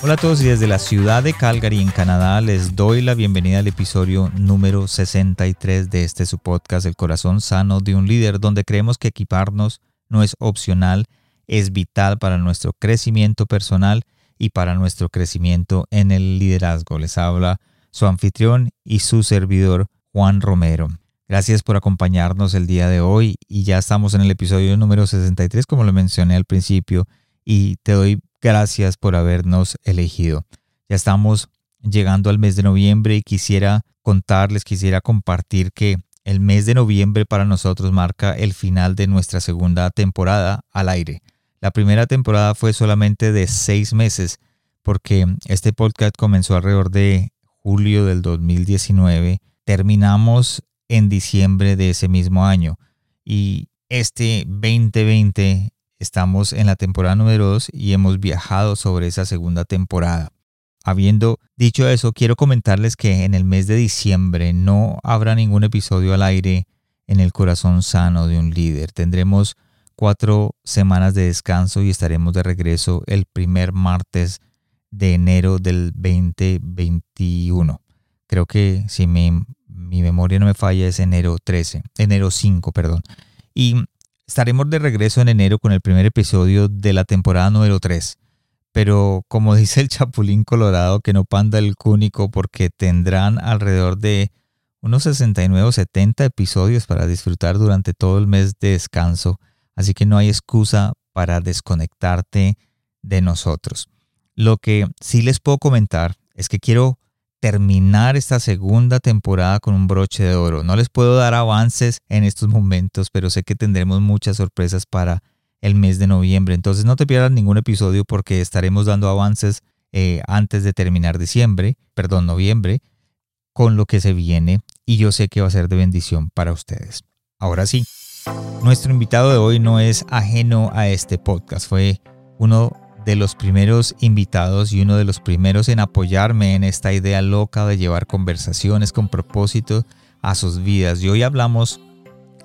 Hola a todos y desde la ciudad de Calgary en Canadá les doy la bienvenida al episodio número 63 de este su podcast El corazón sano de un líder donde creemos que equiparnos no es opcional, es vital para nuestro crecimiento personal y para nuestro crecimiento en el liderazgo. Les habla su anfitrión y su servidor Juan Romero. Gracias por acompañarnos el día de hoy y ya estamos en el episodio número 63 como lo mencioné al principio y te doy Gracias por habernos elegido. Ya estamos llegando al mes de noviembre y quisiera contarles, quisiera compartir que el mes de noviembre para nosotros marca el final de nuestra segunda temporada al aire. La primera temporada fue solamente de seis meses porque este podcast comenzó alrededor de julio del 2019. Terminamos en diciembre de ese mismo año y este 2020 Estamos en la temporada número 2 y hemos viajado sobre esa segunda temporada. Habiendo dicho eso, quiero comentarles que en el mes de diciembre no habrá ningún episodio al aire en el corazón sano de un líder. Tendremos cuatro semanas de descanso y estaremos de regreso el primer martes de enero del 2021. Creo que si mi, mi memoria no me falla es enero 13, enero 5, perdón. Y Estaremos de regreso en enero con el primer episodio de la temporada número 3. Pero como dice el Chapulín Colorado, que no panda el cúnico porque tendrán alrededor de unos 69 o 70 episodios para disfrutar durante todo el mes de descanso. Así que no hay excusa para desconectarte de nosotros. Lo que sí les puedo comentar es que quiero terminar esta segunda temporada con un broche de oro. No les puedo dar avances en estos momentos, pero sé que tendremos muchas sorpresas para el mes de noviembre. Entonces no te pierdas ningún episodio porque estaremos dando avances eh, antes de terminar diciembre, perdón, noviembre, con lo que se viene y yo sé que va a ser de bendición para ustedes. Ahora sí, nuestro invitado de hoy no es ajeno a este podcast, fue uno de los primeros invitados y uno de los primeros en apoyarme en esta idea loca de llevar conversaciones con propósito a sus vidas. Y hoy hablamos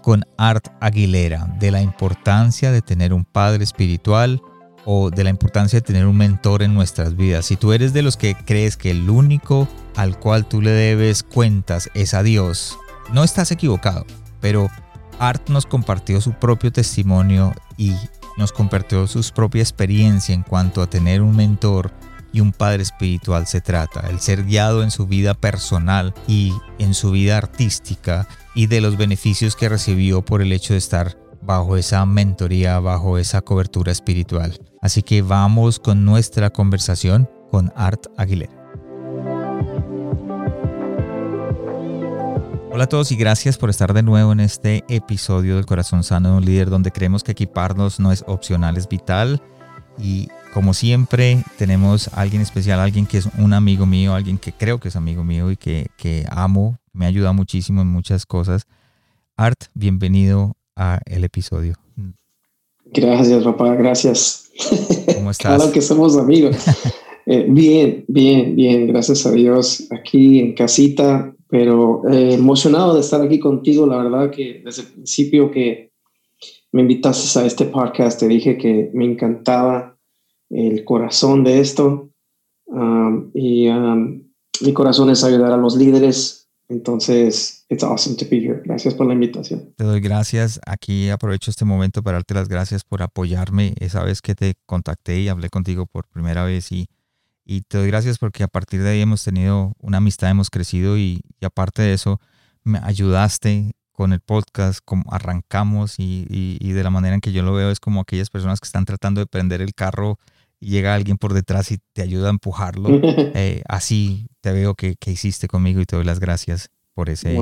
con Art Aguilera de la importancia de tener un padre espiritual o de la importancia de tener un mentor en nuestras vidas. Si tú eres de los que crees que el único al cual tú le debes cuentas es a Dios, no estás equivocado, pero Art nos compartió su propio testimonio y nos compartió su propia experiencia en cuanto a tener un mentor y un padre espiritual se trata, el ser guiado en su vida personal y en su vida artística y de los beneficios que recibió por el hecho de estar bajo esa mentoría, bajo esa cobertura espiritual. Así que vamos con nuestra conversación con Art Aguilera. Hola a todos y gracias por estar de nuevo en este episodio del Corazón Sano de un Líder donde creemos que equiparnos no es opcional, es vital. Y como siempre tenemos a alguien especial, alguien que es un amigo mío, alguien que creo que es amigo mío y que, que amo, me ayuda muchísimo en muchas cosas. Art, bienvenido a el episodio. Gracias, papá, gracias. ¿Cómo estás? claro que somos amigos. Eh, bien, bien, bien, gracias a Dios. Aquí en casita, pero eh, emocionado de estar aquí contigo. La verdad que desde el principio que me invitaste a este podcast, te dije que me encantaba el corazón de esto. Um, y um, mi corazón es ayudar a los líderes. Entonces, it's awesome to be here. Gracias por la invitación. Te doy gracias. Aquí aprovecho este momento para darte las gracias por apoyarme. Esa vez que te contacté y hablé contigo por primera vez y y te doy gracias porque a partir de ahí hemos tenido una amistad, hemos crecido y, aparte de eso, me ayudaste con el podcast, como arrancamos y, y, de la manera en que yo lo veo es como aquellas personas que están tratando de prender el carro y llega alguien por detrás y te ayuda a empujarlo. Eh, así te veo que, que, hiciste conmigo y te doy las gracias por, ese,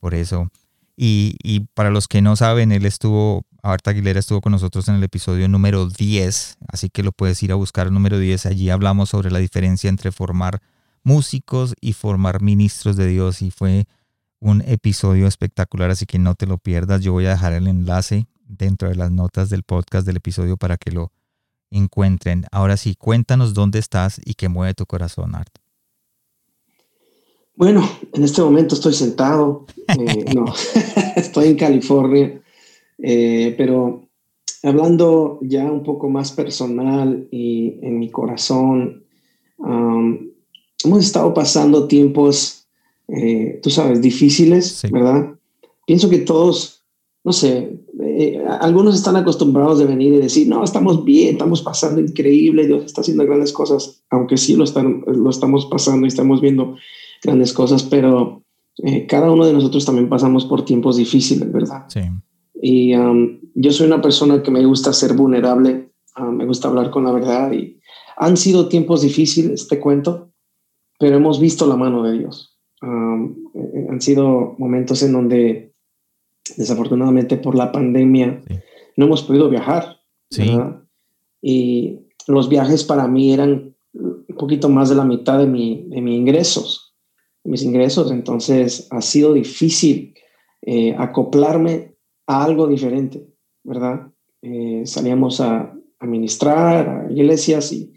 por eso. Y, y, para los que no saben, él estuvo Marta Aguilera estuvo con nosotros en el episodio número 10, así que lo puedes ir a buscar el número 10. Allí hablamos sobre la diferencia entre formar músicos y formar ministros de Dios y fue un episodio espectacular, así que no te lo pierdas. Yo voy a dejar el enlace dentro de las notas del podcast del episodio para que lo encuentren. Ahora sí, cuéntanos dónde estás y qué mueve tu corazón, Art. Bueno, en este momento estoy sentado, eh, no, estoy en California eh, pero hablando ya un poco más personal y en mi corazón, hemos estado pasando tiempos, eh, tú sabes, difíciles, ¿verdad? Pienso que todos, no sé, eh, algunos están acostumbrados de venir y decir, no, estamos bien, estamos pasando increíble, Dios está haciendo grandes cosas, aunque sí lo, están, lo estamos pasando y estamos viendo grandes cosas, pero cada uno de nosotros también pasamos por tiempos difíciles, ¿verdad? Sí. Y um, yo soy una persona que me gusta ser vulnerable, um, me gusta hablar con la verdad y han sido tiempos difíciles, te cuento, pero hemos visto la mano de Dios. Um, eh, han sido momentos en donde desafortunadamente por la pandemia no hemos podido viajar. Y los viajes para mí eran un poquito más de la mitad de, mi, de mis ingresos, mis ingresos. Entonces ha sido difícil eh, acoplarme a algo diferente, ¿verdad? Eh, salíamos a, a, ministrar a iglesias y,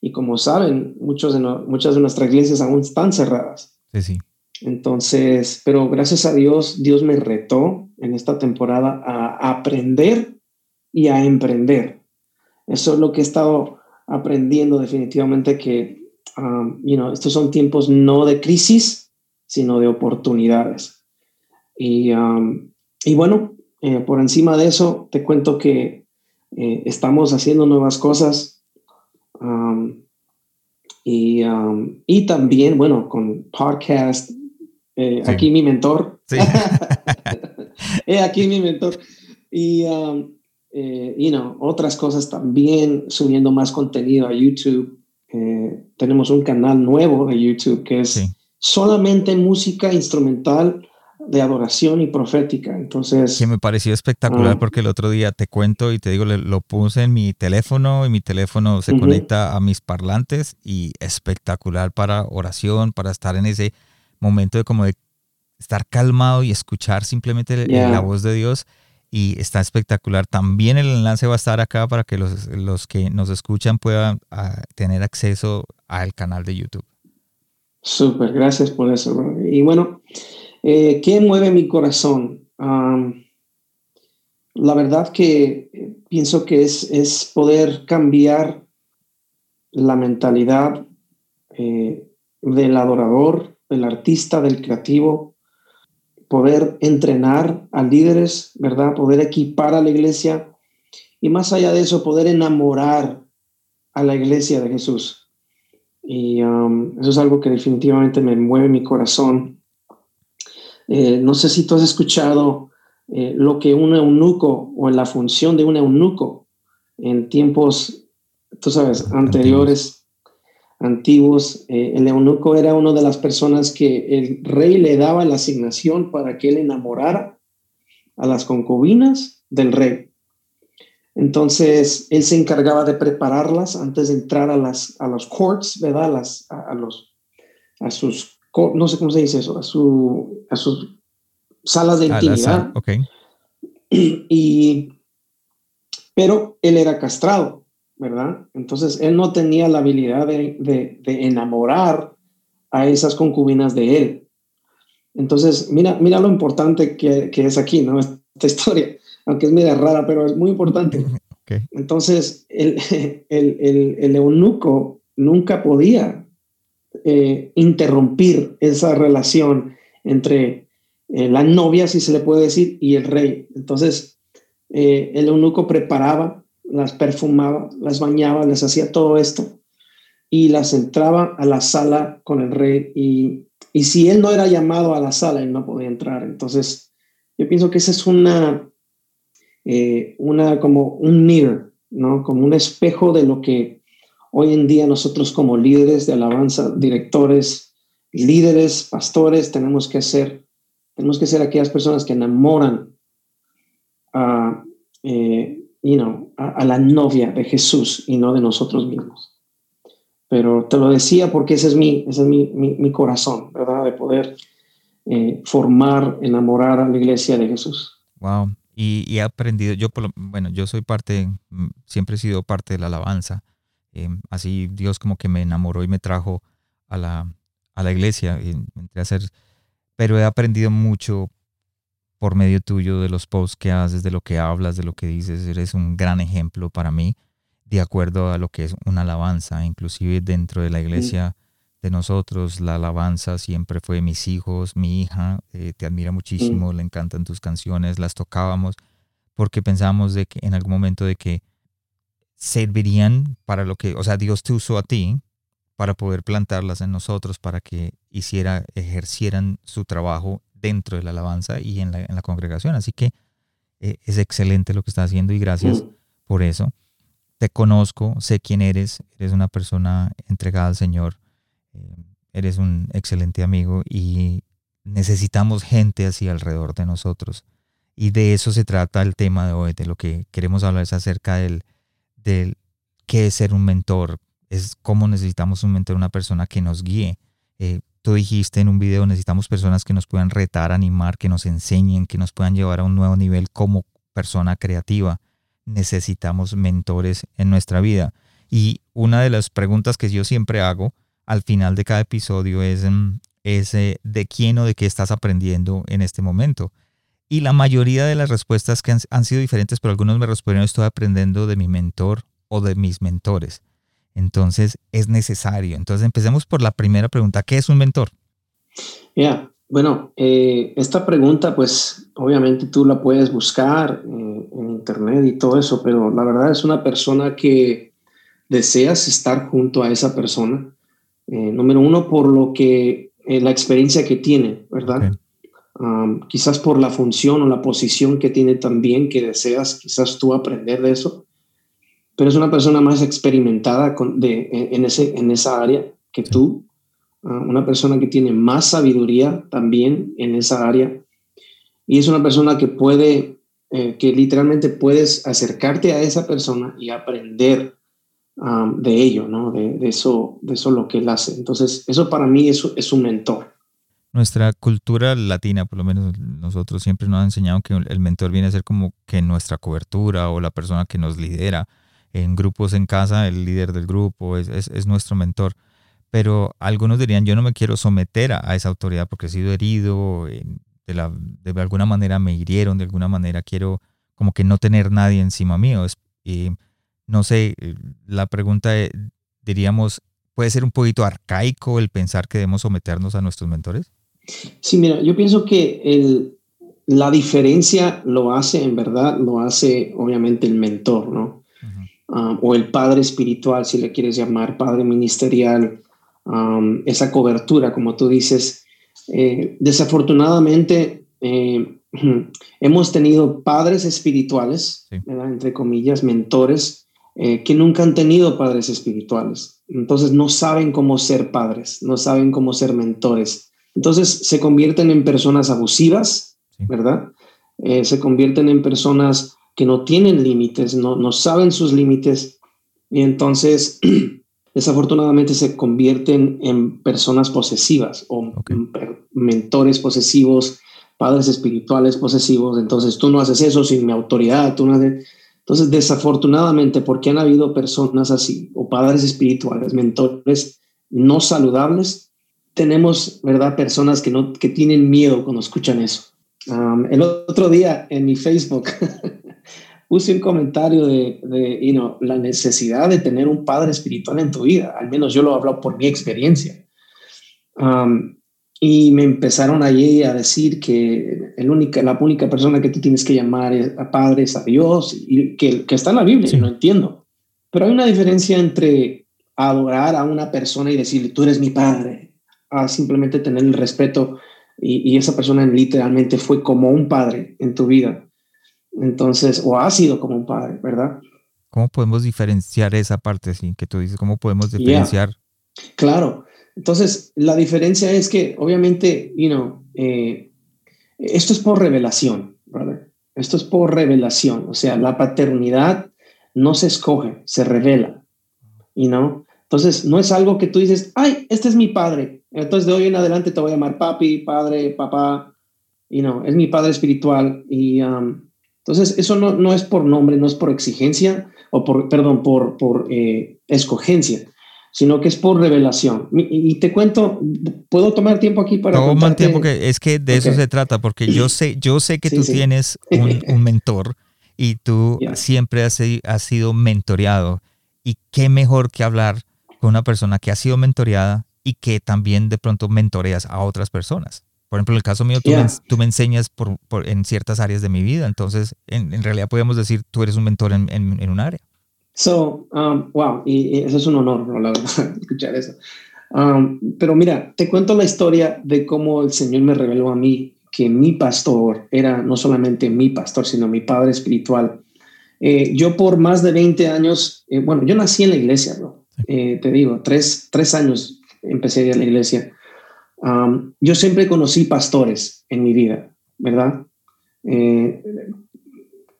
y como saben, muchos de muchas de nuestras iglesias aún están cerradas. Sí, sí. Entonces, pero gracias a Dios, Dios me retó en esta temporada a aprender y a emprender. Eso es lo que he estado aprendiendo definitivamente que, um, you know, estos son tiempos no de crisis, sino de oportunidades. Y, um, y bueno, eh, por encima de eso, te cuento que eh, estamos haciendo nuevas cosas. Um, y, um, y, también, bueno, con podcast, eh, aquí mi mentor. Sí. aquí mi mentor. Y, um, you know, otras cosas también, subiendo más contenido a YouTube. tenemos un canal nuevo de YouTube que es solamente música instrumental de adoración y profética. Entonces. Que me pareció espectacular ah. porque el otro día te cuento y te digo, lo puse en mi teléfono y mi teléfono se conecta a mis parlantes y espectacular para oración, para estar en ese momento de como de estar calmado y escuchar simplemente la voz de Dios. Y está espectacular. También el enlace va a estar acá para que los, los que nos escuchan puedan ah, tener acceso al canal de YouTube. Súper, gracias por eso. Y bueno, eh, ¿Qué mueve mi corazón? la verdad que eh, pienso que es, es poder cambiar la mentalidad eh, del adorador, del artista, del creativo, poder entrenar a líderes, ¿verdad? Poder equipar a la iglesia y más allá de eso, poder enamorar a la iglesia de Jesús. Y eso es algo que definitivamente me mueve mi corazón eh, no sé si tú has escuchado eh, lo que un eunuco o la función de un eunuco en tiempos, tú sabes, anteriores, antiguos. Eh, el eunuco era una de las personas que el rey le daba la asignación para que él enamorara a las concubinas del rey. Entonces, él se encargaba de prepararlas antes de entrar a, las, a los courts, ¿verdad? las, a, los, a sus no sé cómo se dice eso, a, su, a sus salas de intimidad. Y, pero él era castrado, ¿verdad? Entonces él no tenía la habilidad de, de, enamorar a esas concubinas de él. Entonces, mira, mira lo importante que, que, es aquí, ¿no? Esta historia, aunque es media rara, pero es muy importante. Entonces, el, el, el, el eunuco nunca podía eh, interrumpir esa relación entre eh, la novia, si se le puede decir, y el rey. Entonces, eh, el eunuco preparaba, las perfumaba, las bañaba, les hacía todo esto y las entraba a la sala con el rey y, y si él no era llamado a la sala, él no podía entrar. Entonces, yo pienso que esa es una, una como un mirror, ¿no? Como un espejo de lo que Hoy en día nosotros como líderes de alabanza, directores, líderes, pastores, tenemos que ser, tenemos que ser aquellas personas que enamoran a, eh, know, a, la novia de Jesús y no de nosotros mismos. Pero te lo decía porque ese es mi, ese es mi, mi, corazón, ¿verdad? De poder eh, formar, enamorar a la iglesia de Jesús. Wow. Y, he aprendido, yo, bueno, yo soy parte, siempre he sido parte de la alabanza. Em, así Dios como que me enamoró y me trajo a la, a la iglesia. Y entré a hacer, pero he aprendido mucho por medio tuyo de los posts que haces, de lo que hablas, de lo que dices. Eres un gran ejemplo para mí de acuerdo a lo que es una alabanza. Inclusive dentro de la iglesia de nosotros, la alabanza siempre fue mis hijos, mi hija, eh, te admira muchísimo, le encantan tus canciones, las tocábamos porque pensamos de que en algún momento de que servirían para lo que, o sea, Dios te usó a ti para poder plantarlas en nosotros, para que hiciera, ejercieran su trabajo dentro de la alabanza y en la, congregación. Así que eh, es excelente lo que estás haciendo y gracias mm. por eso. Te conozco, sé quién eres, eres una persona entregada al Señor, eh, eres un excelente amigo y necesitamos gente así alrededor de nosotros. Y de eso se trata el tema de hoy, de lo que queremos hablar es acerca del, del qué es ser un mentor, es cómo necesitamos un mentor, una persona que nos guíe. Eh, tú dijiste en un video, necesitamos personas que nos puedan retar, animar, que nos enseñen, que nos puedan llevar a un nuevo nivel como persona creativa. Necesitamos mentores en nuestra vida. Y una de las preguntas que yo siempre hago al final de cada episodio es, mm, es de quién o de qué estás aprendiendo en este momento. Y la mayoría de las respuestas que han, han sido diferentes, pero algunos me respondieron, estoy aprendiendo de mi mentor o de mis mentores. Entonces es necesario. Entonces empecemos por la primera pregunta. ¿Qué es un mentor? Ya, bueno, eh, esta pregunta pues obviamente tú la puedes buscar eh, en internet y todo eso, pero la verdad es una persona que deseas estar junto a esa persona. Eh, número uno, por lo que la experiencia que tiene, ¿verdad? Quizás por la función o la posición que tiene también, que deseas quizás tú aprender de eso pero es una persona más experimentada de, en, ese, en esa área que tú, una persona que tiene más sabiduría también en esa área, y es una persona que puede, eh, que literalmente puedes acercarte a esa persona y aprender de ello, ¿no? De, eso, de eso lo que él hace. Entonces, eso para mí es, es un mentor. Nuestra cultura latina, por lo menos nosotros siempre nos han enseñado que el mentor viene a ser como que nuestra cobertura o la persona que nos lidera en grupos en casa, el líder del grupo es, es, nuestro mentor. Pero algunos dirían, yo no me quiero someter a, esa autoridad porque he sido herido, de, la, alguna manera me hirieron, de alguna manera quiero como que no tener nadie encima mío. y no sé, eh, la pregunta diríamos, ¿puede ser un poquito arcaico el pensar que debemos someternos a nuestros mentores? Sí, mira, yo pienso que el, la diferencia lo hace, en verdad, lo hace obviamente el mentor, ¿no? Um, o el padre espiritual, si le quieres llamar, padre ministerial, um, esa cobertura, como tú dices. Eh, desafortunadamente, eh, hemos tenido padres espirituales, entre comillas, mentores, eh, que nunca han tenido padres espirituales. Entonces no saben cómo ser padres, no saben cómo ser mentores. Entonces se convierten en personas abusivas, ¿verdad? se convierten en personas que no tienen límites, no, no saben sus límites y entonces desafortunadamente se convierten en personas posesivas o mentores posesivos, padres espirituales posesivos. Entonces tú no haces eso sin mi autoridad, tú no Entonces desafortunadamente porque han habido personas así o padres espirituales, mentores no saludables, tenemos, ¿verdad? Personas que, no, que tienen miedo cuando escuchan eso. el otro día en mi Facebook puse un comentario de, de la necesidad de tener un padre espiritual en tu vida. Al menos yo lo hablo por mi experiencia. Um, y me empezaron allí a decir que el única, la única persona que tú tienes que llamar a padre es a Dios, y que, que está en la Biblia, sí. lo entiendo. Pero hay una diferencia entre adorar a una persona y decirle, tú eres mi padre, a simplemente tener el respeto y, y esa persona literalmente fue como un padre en tu vida. Entonces, o ha sido como un padre, ¿verdad? ¿Cómo podemos diferenciar esa parte, sí, que tú dices? ¿Cómo podemos diferenciar? Claro. Entonces, la diferencia es que, obviamente, you know, eh, esto es por revelación, brother. esto es por revelación, o sea, la paternidad no se escoge, se revela, y no. Entonces, no es algo que tú dices, ay, este es mi padre, entonces de hoy en adelante te voy a llamar papi, padre, papá, y no, es mi padre espiritual. Y um, entonces, eso no, no es por nombre, no es por exigencia, o por, perdón, por, por eh, escogencia, sino que es por revelación. Y, te cuento, puedo tomar tiempo aquí para... Toma tiempo, que es que de eso se trata, porque yo sé, yo sé que tú tienes un, mentor y tú siempre has, has, sido mentoreado. Y qué mejor que hablar con una persona que ha sido mentoreada y que también de pronto mentoreas a otras personas. Por ejemplo, en el caso mío, tú, me, tú me, enseñas por, por, en ciertas áreas de mi vida. Entonces, en, en realidad podemos decir, tú eres un mentor en, en, en un área. So, um, wow, y, eso es un honor, la verdad, escuchar eso. Um, pero mira, te cuento la historia de cómo el Señor me reveló a mí que mi pastor era no solamente mi pastor, sino mi padre espiritual. Eh, yo por más de 20 años, eh, bueno, yo nací en la iglesia, ¿no? Eh, te digo, tres, tres años empecé a ir a la iglesia. Um, yo siempre conocí pastores en mi vida, ¿verdad?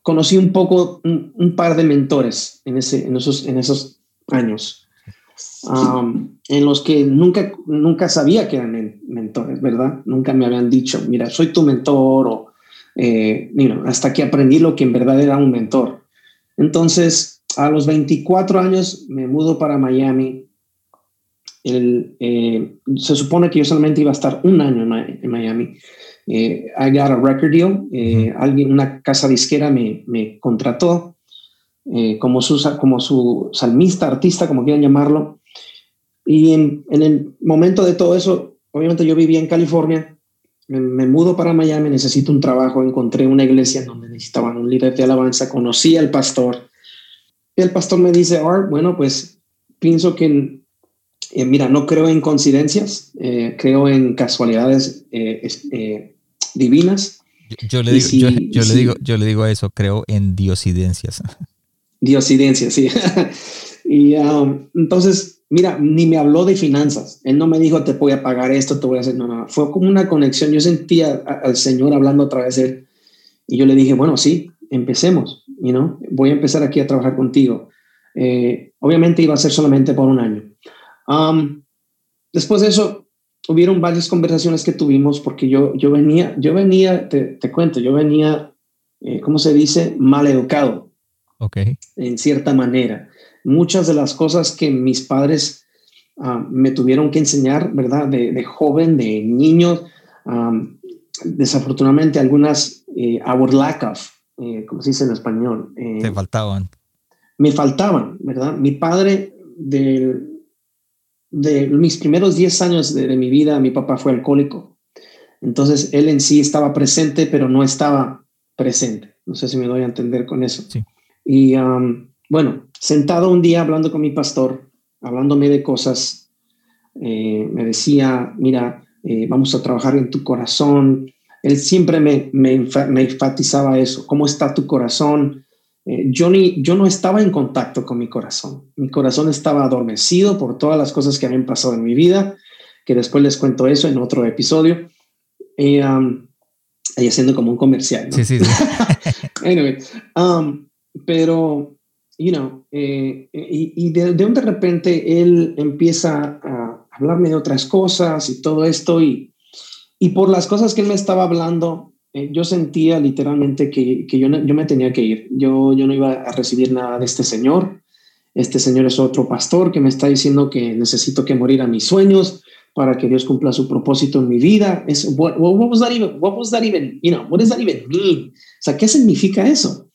conocí un poco, un, par de mentores en, ese, en, esos, en esos años, um, en los que nunca, nunca sabía que eran mentores, ¿verdad? Nunca me habían dicho, mira, soy tu mentor o, eh, hasta que aprendí lo que en verdad era un mentor. Entonces, a los 24 años me mudo para Miami. El, eh, se supone que yo solamente iba a estar un año en Miami eh, I got a record deal. Eh, alguien, una casa disquera me, me contrató eh, como, su, como su salmista, artista, como quieran llamarlo. Y en, en, el momento de todo eso, obviamente yo vivía en California, me, mudo para Miami, necesito un trabajo, encontré una iglesia donde necesitaban un líder de alabanza, conocí al pastor. Y el pastor me dice, Art, bueno, pues pienso que eh, mira, no creo en coincidencias, creo en casualidades divinas. Yo, le, digo, yo, le digo, yo le digo eso, creo en diosidencias. Diosidencias, sí. y um, entonces, mira, ni me habló de finanzas. Él no me dijo, te voy a pagar esto, te voy a hacer, no, no. Fue como una conexión. Yo sentía al Señor hablando a través de él. Y yo le dije, bueno, sí, empecemos, you know? voy a empezar aquí a trabajar contigo. Eh, obviamente iba a ser solamente por un año. Um, después de eso, hubieron varias conversaciones que tuvimos porque yo, yo venía, yo venía, te, cuento, yo venía, eh, ¿cómo se dice? Mal educado. Ok. En cierta manera. Muchas de las cosas que mis padres ah, me tuvieron que enseñar, ¿verdad? De, joven, de niño, desafortunadamente algunas, eh, our lack of, eh, ¿cómo se dice en español? Te faltaban. Me faltaban, ¿verdad? Mi padre del de mis primeros 10 años de, mi vida, mi papá fue alcohólico. Entonces, él en sí estaba presente, pero no estaba presente. No sé si me doy a entender con eso. Y um, bueno, sentado un día hablando con mi pastor, hablándome de cosas, eh, me decía, mira, eh, vamos a trabajar en tu corazón. Él siempre me, me, me enfatizaba eso, cómo está tu corazón, eh, yo, yo no estaba en contacto con mi corazón. Mi corazón estaba adormecido por todas las cosas que habían pasado en mi vida, que después les cuento eso en otro episodio. Y, um, ahí haciendo como un comercial. Sí, sí. anyway, um, pero, you know, eh, y, y de, de, de repente él empieza a hablarme de otras cosas y todo esto, y, y por las cosas que él me estaba hablando, eh, yo sentía literalmente que, que yo, yo, me tenía que ir. Yo, yo no iba a recibir nada de este señor. Este señor es otro pastor que me está diciendo que necesito que morir a mis sueños para que Dios cumpla su propósito en mi vida. Es, what, what, was that even, what was that even, you know, what does that even mean? O sea, ¿qué significa eso?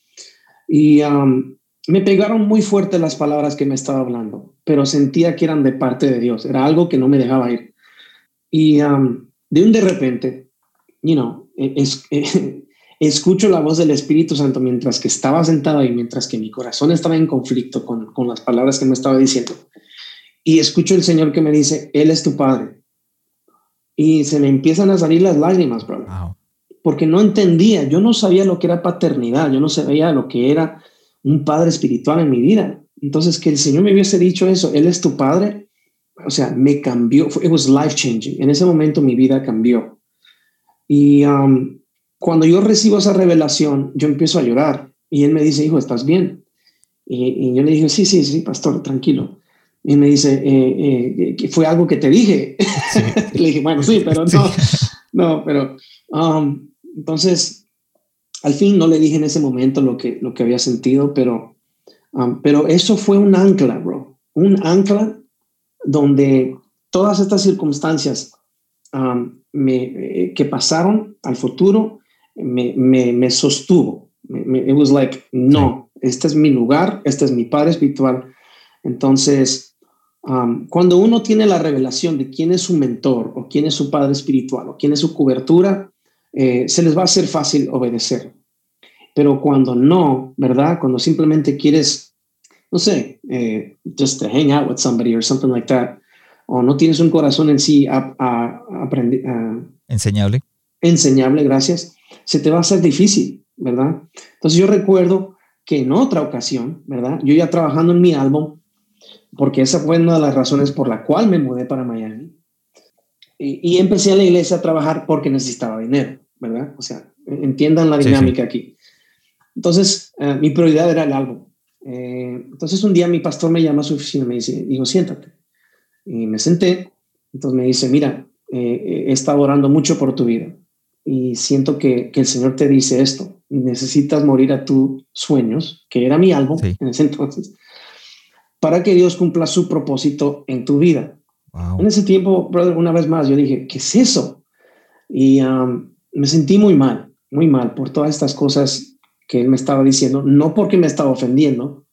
Y um, me pegaron muy fuerte las palabras que me estaba hablando, pero sentía que eran de parte de Dios. Era algo que no me dejaba ir. Y um, de un de repente, you know, es, escucho la voz del Espíritu Santo mientras que estaba sentado y mientras que mi corazón estaba en conflicto con, con las palabras que me estaba diciendo. Y escucho el Señor que me dice, Él es tu Padre. Y se me empiezan a salir las lágrimas, brother. Porque no entendía, yo no sabía lo que era paternidad, yo no sabía lo que era un padre espiritual en mi vida. Entonces, que el Señor me hubiese dicho eso, Él es tu Padre, o sea, me cambió, it was life changing. En ese momento mi vida cambió. Y um, cuando yo recibo esa revelación, yo empiezo a llorar y él me dice, hijo, ¿estás bien? Y, yo le dije, sí, sí, sí, pastor, tranquilo. Y me dice, eh, eh, fue algo que te dije. le dije, bueno, sí, pero no, no, pero um, entonces, al fin no le dije en ese momento lo que, lo que había sentido, pero, um, pero eso fue un ancla, bro, un ancla donde todas estas circunstancias um, me, que pasaron al futuro me, me, me sostuvo. it was like, no, este es mi lugar, este es mi Padre espiritual. Entonces, um, cuando uno tiene la revelación de quién es su mentor o quién es su Padre espiritual o quién es su cobertura, eh, se les va a hacer fácil obedecer. Pero cuando no, ¿verdad? Cuando simplemente quieres, no sé, eh, just to hang out with somebody or something like that, o no tienes un corazón en sí a, a, enseñable. Enseñable, gracias se te va a hacer difícil, ¿verdad? Entonces yo recuerdo que en otra ocasión, ¿verdad? Yo ya trabajando en mi álbum, porque esa fue una de las razones por la cual me mudé para Miami, y, empecé a la iglesia a trabajar porque necesitaba dinero, ¿verdad? O sea, entiendan la dinámica aquí. Entonces, eh, mi prioridad era el álbum. Eh, entonces, un día mi pastor me llama a su oficina y me dice, digo, siéntate. Y me senté. Entonces me dice, mira, eh, he estado orando mucho por tu vida y siento que, el Señor te dice esto, necesitas morir a tus sueños, que era mi álbum en ese entonces, para que Dios cumpla su propósito en tu vida. En ese tiempo, brother, una vez más, yo dije, ¿qué es eso? Y um, me sentí muy mal, muy mal por todas estas cosas que él me estaba diciendo, no porque me estaba ofendiendo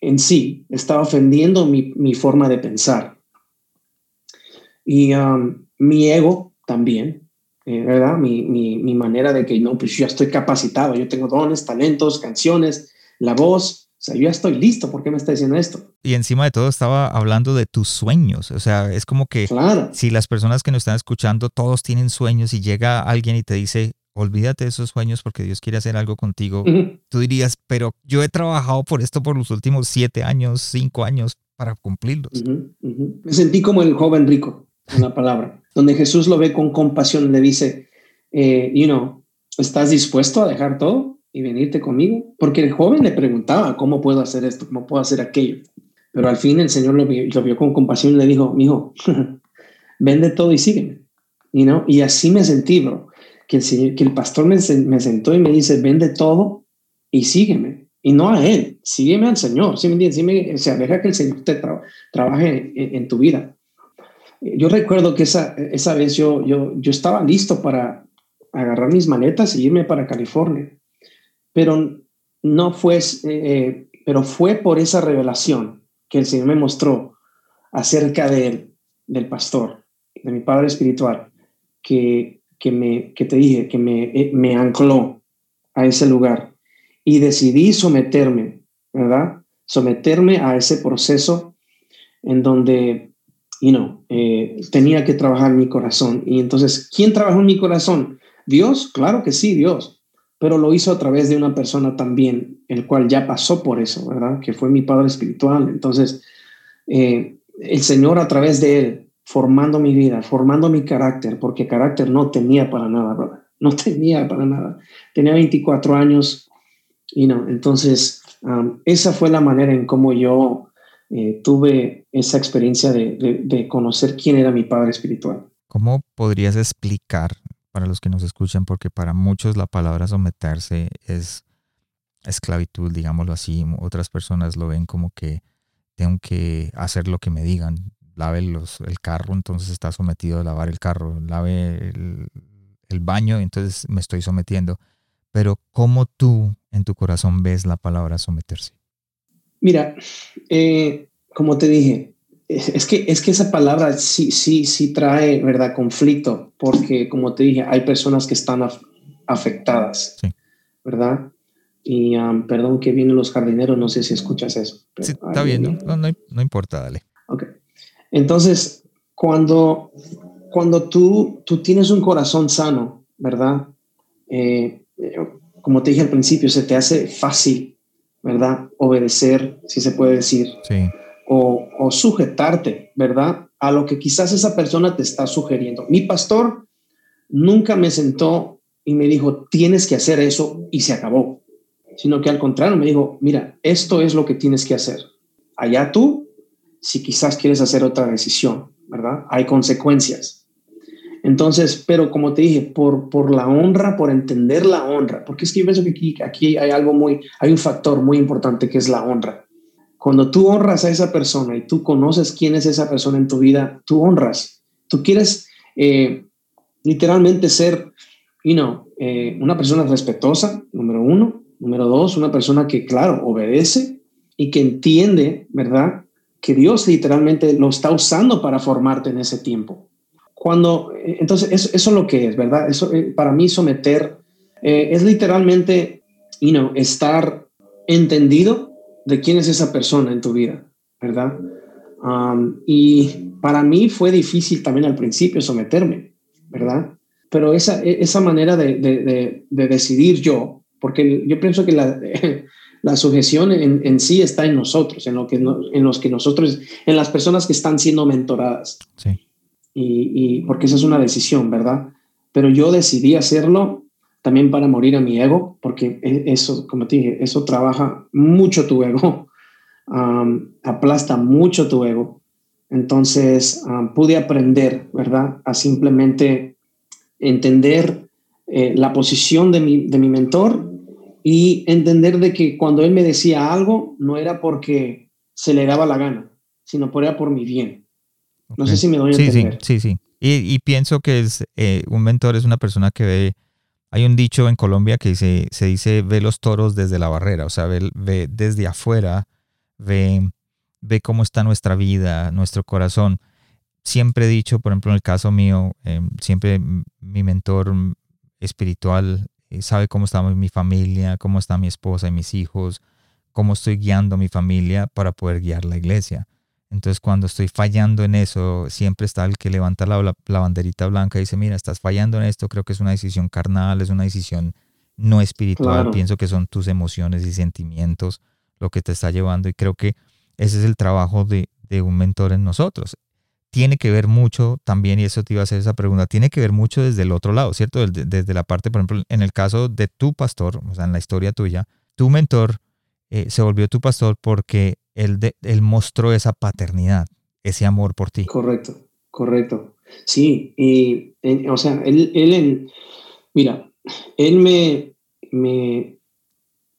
en sí, estaba ofendiendo mi, mi forma de pensar. Y um, mi ego también, eh, ¿verdad? Mi, mi, mi, manera de que no, pues yo ya estoy capacitado, yo tengo dones, talentos, canciones, la voz, o sea, yo ya estoy listo, ¿por qué me está diciendo esto? Y encima de todo estaba hablando de tus sueños, o sea, es como que si las personas que nos están escuchando, todos tienen sueños y llega alguien y te dice, olvídate de esos sueños porque Dios quiere hacer algo contigo, tú dirías, pero yo he trabajado por esto por los últimos siete años, cinco años para cumplirlos. Me sentí como el joven rico, una palabra donde Jesús lo ve con compasión, le dice, eh, you know, ¿estás dispuesto a dejar todo y venirte conmigo? Porque el joven le preguntaba, ¿cómo puedo hacer esto? ¿Cómo puedo hacer aquello? Pero al fin el Señor lo vio, con compasión y le dijo, hijo, vende todo y sígueme. You know? Y así me sentí, bro, que el, que el pastor me, me, sentó y me dice, vende todo y sígueme. Y no a él, sígueme al Señor. ¿sí me entiendes? o sea, deja que el Señor te trabaje en tu vida yo recuerdo que esa, esa vez yo, yo, yo estaba listo para agarrar mis maletas y irme para California, pero no fue, eh, pero fue por esa revelación que el Señor me mostró acerca de del pastor, de mi padre espiritual, que, que, me, que te dije, que me, eh, me ancló a ese lugar y decidí someterme, ¿verdad? Someterme a ese proceso en donde y no, eh, tenía que trabajar mi corazón. Y entonces, ¿quién trabajó en mi corazón? Dios, claro que sí, Dios, pero lo hizo a través de una persona también, el cual ya pasó por eso, ¿verdad? Que fue mi Padre Espiritual. Entonces, eh, el Señor a través de él, formando mi vida, formando mi carácter, porque carácter no tenía para nada, ¿verdad? No tenía para nada. Tenía 24 años y no, entonces, um, esa fue la manera en cómo yo eh, tuve esa experiencia de, conocer quién era mi padre espiritual. ¿Cómo podrías explicar para los que nos escuchan? Porque para muchos la palabra someterse es esclavitud, digámoslo así. Otras personas lo ven como que tengo que hacer lo que me digan. Lave los, el carro, entonces está sometido a lavar el carro. Lave el baño, entonces me estoy sometiendo. Pero ¿cómo tú en tu corazón ves la palabra someterse? Mira, eh, como te dije, es, que, es que esa palabra sí, sí, sí trae, ¿verdad?, conflicto, porque como te dije, hay personas que están afectadas, ¿verdad? Y um, perdón que vienen los jardineros, no sé si escuchas eso. sí, está bien, no, no, importa, dale. Ok. Entonces, cuando, cuando tú, tú tienes un corazón sano, ¿verdad? Eh, eh, como te dije al principio, se te hace fácil ¿verdad? Obedecer, si se puede decir. O, sujetarte, ¿verdad? A lo que quizás esa persona te está sugiriendo. Mi pastor nunca me sentó y me dijo, tienes que hacer eso y se acabó, sino que al contrario me dijo, mira, esto es lo que tienes que hacer. Allá tú, si quizás quieres hacer otra decisión, ¿verdad? Hay consecuencias. Entonces, pero como te dije, por, por la honra, por entender la honra, porque es que yo pienso que aquí, hay algo muy, hay un factor muy importante que es la honra. Cuando tú honras a esa persona y tú conoces quién es esa persona en tu vida, tú honras. Tú quieres eh, literalmente ser, you know, eh, una persona respetuosa, número uno. Número dos, una persona que, claro, obedece y que entiende, ¿verdad? Que Dios literalmente lo está usando para formarte en ese tiempo. Cuando, eh, entonces, eso, eso es lo que es, ¿verdad? Eso, para mí, someter es literalmente, you know, estar entendido de quién es esa persona en tu vida, ¿verdad? y para mí fue difícil también al principio someterme, ¿verdad? Pero esa, esa manera de, de, de, decidir yo, porque yo pienso que la, la sujeción en, en, sí está en nosotros, en, lo que en los que nosotros, en las personas que están siendo mentoradas. Sí. Y, porque esa es una decisión, ¿verdad? Pero yo decidí hacerlo también para morir a mi ego, porque e, eso, como te dije, eso trabaja mucho tu ego, aplasta mucho tu ego. Entonces pude aprender, ¿verdad? A simplemente entender eh, la posición de mi, de mi mentor y entender de que cuando él me decía algo, no era porque se le daba la gana, sino por, era por mi bien. No sé si me doy a entender. Sí, sí, sí. Y, y pienso que es, eh, un mentor es una persona que ve hay un dicho en Colombia que dice, se dice ve los toros desde la barrera, o sea, ve, desde afuera, ve, ve cómo está nuestra vida, nuestro corazón. Siempre he dicho, por ejemplo, en el caso mío, em, siempre mi mentor espiritual eh, sabe cómo está mi familia, cómo está mi esposa y mis hijos, cómo estoy guiando a mi familia para poder guiar la iglesia. Entonces cuando estoy fallando en eso, siempre está el que levanta la, banderita blanca y dice, mira, estás fallando en esto, creo que es una decisión carnal, es una decisión no espiritual, pienso que son tus emociones y sentimientos lo que te está llevando y creo que ese es el trabajo de, un mentor en nosotros. Tiene que ver mucho también, y eso te iba a hacer esa pregunta, tiene que ver mucho desde el otro lado, ¿cierto? Desde, desde la parte, por ejemplo, en el caso de tu pastor, o sea, en la historia tuya, tu mentor eh, se volvió tu pastor porque él, de, él mostró esa paternidad, ese amor por ti. Correcto, correcto. Sí, y o sea, él, él mira, él me, me,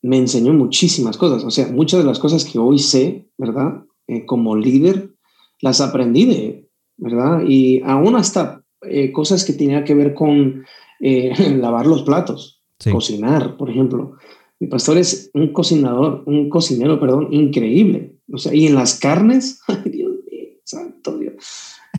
me, enseñó muchísimas cosas, o sea, muchas de las cosas que hoy sé, ¿verdad? Eh, como líder, las aprendí de ¿verdad? Y aún hasta eh, cosas que tenían que ver con lavar los platos, cocinar, por ejemplo. Mi pastor es un cocinador, un cocinero, perdón, increíble. O sea, y en las carnes, ay Dios mío, santo Dios,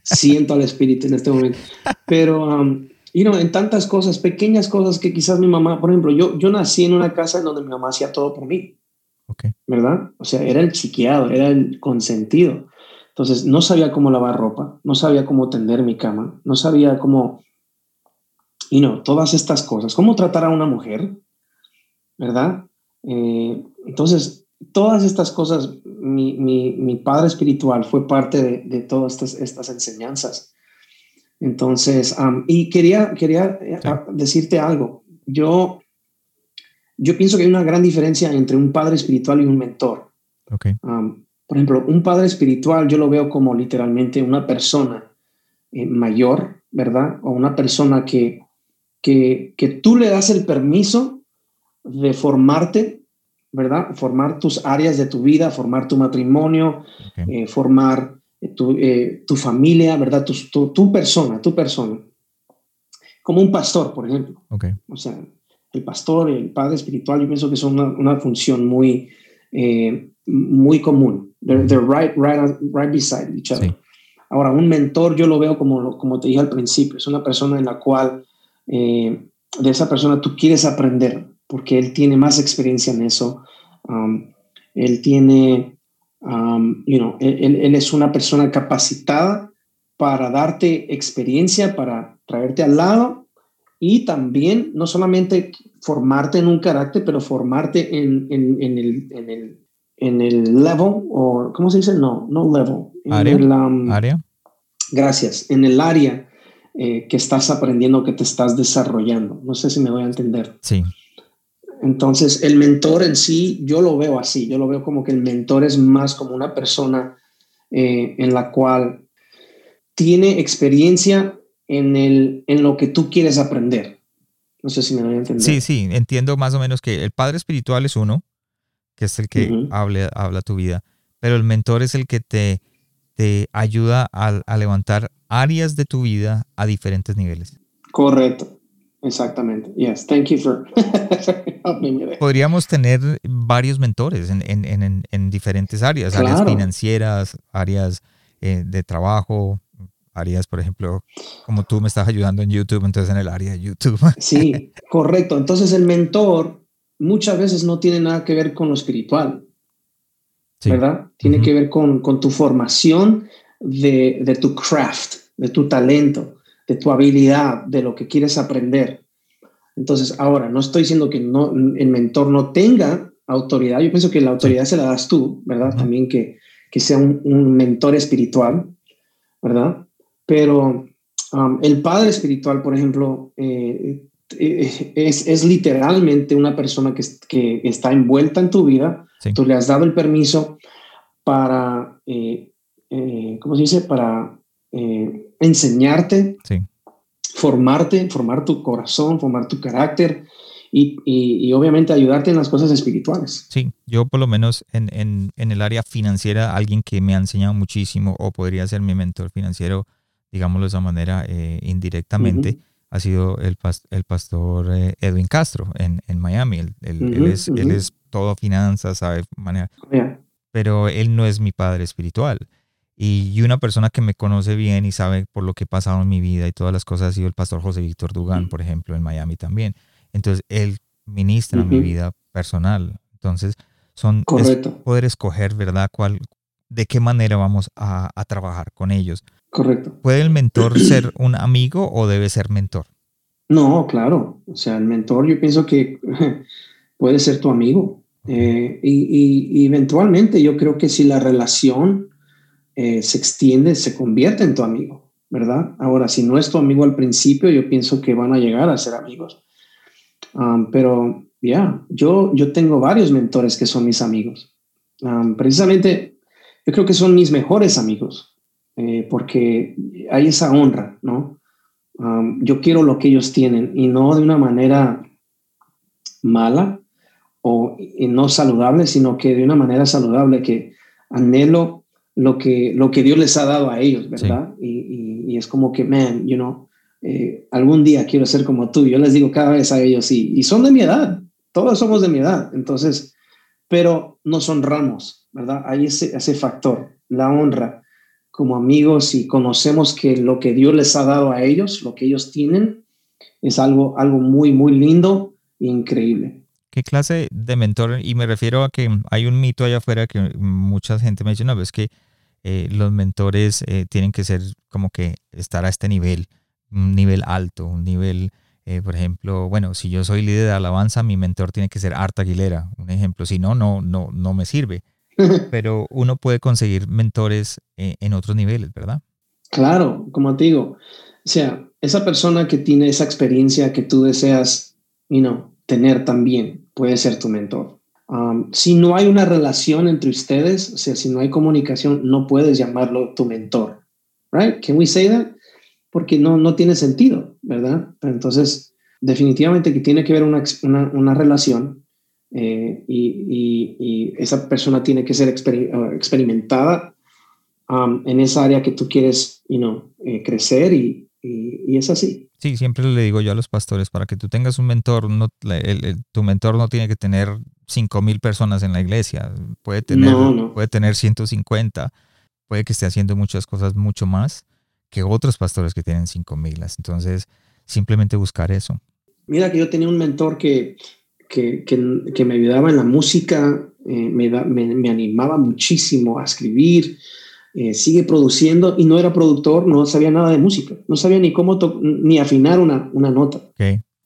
siento al Espíritu en este momento. Pero, um, y no, en tantas cosas, pequeñas cosas que quizás mi mamá, por ejemplo, yo, yo nací en una casa en donde mi mamá hacía todo por mí. Okay. ¿Verdad? O sea, era el chiqueado, era el consentido. Entonces, no sabía cómo lavar ropa, no sabía cómo tender mi cama, no sabía cómo, y no, todas estas cosas, cómo tratar a una mujer, ¿verdad? Eh, entonces, todas estas cosas, mi, mi, padre espiritual fue parte de, de todas estas, estas, enseñanzas. Entonces, y quería, quería eh, decirte algo. Yo, yo pienso que hay una gran diferencia entre un padre espiritual y un mentor. Okay. por ejemplo, un padre espiritual yo lo veo como literalmente una persona eh, mayor, ¿verdad? O una persona que, que, que tú le das el permiso de formarte, ¿verdad? Formar tus áreas de tu vida, formar tu matrimonio, eh, formar eh, tu, eh, tu, familia, ¿verdad? Tu, tu, persona, tu persona. Como un pastor, por ejemplo. O sea, el pastor, el padre espiritual, yo pienso que son una, una función muy, muy común. They're, right, right, right beside each other. Ahora, un mentor yo lo veo como, como te dije al principio, es una persona en la cual de esa persona tú quieres aprender, porque él tiene más experiencia en eso. Um, él tiene, um, you know, él, es una persona capacitada para darte experiencia, para traerte al lado y también no solamente formarte en un carácter, pero formarte en, en, en, el, en, el, en el level, o ¿cómo se dice? No, no level. área. Um, área. Gracias, en el área eh, que estás aprendiendo, que te estás desarrollando. No sé si me voy a entender. Sí. Entonces, el mentor en sí, yo lo veo así, yo lo veo como que el mentor es más como una persona eh, en la cual tiene experiencia en, el, en lo que tú quieres aprender. No sé si me voy a entender. Sí, sí, entiendo más o menos que el padre espiritual es uno, que es el que habla tu vida, pero el mentor es el que te, te ayuda a, levantar áreas de tu vida a diferentes niveles. Correcto. Exactamente. Yes. Thank you for Podríamos tener varios mentores en, diferentes áreas, áreas financieras, áreas eh, de trabajo, áreas, por ejemplo, como tú me estás ayudando en YouTube, entonces en el área de YouTube. Sí, correcto. Entonces el mentor muchas veces no tiene nada que ver con lo espiritual. ¿verdad? Tiene que ver con, tu formación de, tu craft, de tu talento, de tu habilidad, de lo que quieres aprender. Entonces, ahora, no estoy diciendo que no, el mentor no tenga autoridad, yo pienso que la autoridad se la das tú, ¿verdad? También que, que sea un, mentor espiritual, ¿verdad? Pero um, el padre espiritual, por ejemplo, eh, eh, es, es, literalmente una persona que, que, está envuelta en tu vida. Tú le has dado el permiso para, eh, eh, ¿cómo se dice? Para enseñarte, formarte, formar tu corazón, formar tu carácter y, y, obviamente ayudarte en las cosas espirituales. Sí, yo por lo menos en, en, en, el área financiera, alguien que me ha enseñado muchísimo o podría ser mi mentor financiero, digámoslo de esa manera, indirectamente ha sido el, el pastor eh, Edwin Castro en, en Miami. Él, él, es, él, es, todo finanzas, sabe manejar. Pero él no es mi padre espiritual. Y, una persona que me conoce bien y sabe por lo que he pasado en mi vida y todas las cosas ha sido el pastor José Víctor Dugan, por ejemplo, en Miami también. Entonces, él ministra mi vida personal. Entonces, son poder escoger, ¿verdad? Cuál, de qué manera vamos a, a trabajar con ellos. Correcto. ¿Puede el mentor ser un amigo o debe ser mentor? No, claro. O sea, el mentor yo pienso que puede ser tu amigo. Eh, y, eventualmente yo creo que si la relación eh, se extiende, se convierte en tu amigo, ¿verdad? Ahora, si no es tu amigo al principio, yo pienso que van a llegar a ser amigos. Um, pero ya, yo, yo tengo varios mentores que son mis amigos. Um, precisamente, yo creo que son mis mejores amigos. Eh, porque hay esa honra, ¿no? yo quiero lo que ellos tienen y no de una manera mala o no saludable, sino que de una manera saludable, que anhelo lo que, lo que Dios les ha dado a ellos, ¿verdad? Y, es como que, man, you know, eh, algún día quiero ser como tú. Yo les digo cada vez a ellos, sí, y son de mi edad, todos somos de mi edad, entonces, pero nos honramos, ¿verdad? Hay ese, ese factor, la honra como amigos y conocemos que lo que Dios les ha dado a ellos, lo que ellos tienen, es algo, algo muy, muy lindo e increíble. ¿Qué clase de mentor? Y me refiero a que hay un mito allá afuera que mucha gente me dice, no, es que eh, los mentores eh, tienen que ser como que estar a este nivel, un nivel alto, un nivel, eh, por ejemplo, bueno, si yo soy líder de alabanza, mi mentor tiene que ser Arta Aguilera, un ejemplo, si no, no, no, no me sirve. pero uno puede conseguir mentores en otros niveles, ¿verdad? Claro, como te digo, o sea, esa persona que tiene esa experiencia que tú deseas, you know, tener también, puede ser tu mentor. Si no hay una relación entre ustedes, o sea, si no hay comunicación, no puedes llamarlo tu mentor, right? Can we say that? Porque no, no tiene sentido, ¿verdad? Entonces, definitivamente que tiene que haber una, una, una relación eh, y, esa persona tiene que ser uh, experimentada en esa área que tú quieres you know, eh, crecer y, es así. Sí, siempre le digo yo a los pastores, para que tú tengas un mentor, no, tu mentor no tiene que tener 5 mil personas en la iglesia, puede tener, puede tener 150, puede que esté haciendo muchas cosas mucho más que otros pastores que tienen 5 mil. Entonces, simplemente buscar eso. Mira que yo tenía un mentor que que, que, me ayudaba en la música, eh, me, me, animaba muchísimo a escribir, eh, sigue produciendo y no era productor, no sabía nada de música, no sabía ni cómo ni afinar una, una nota.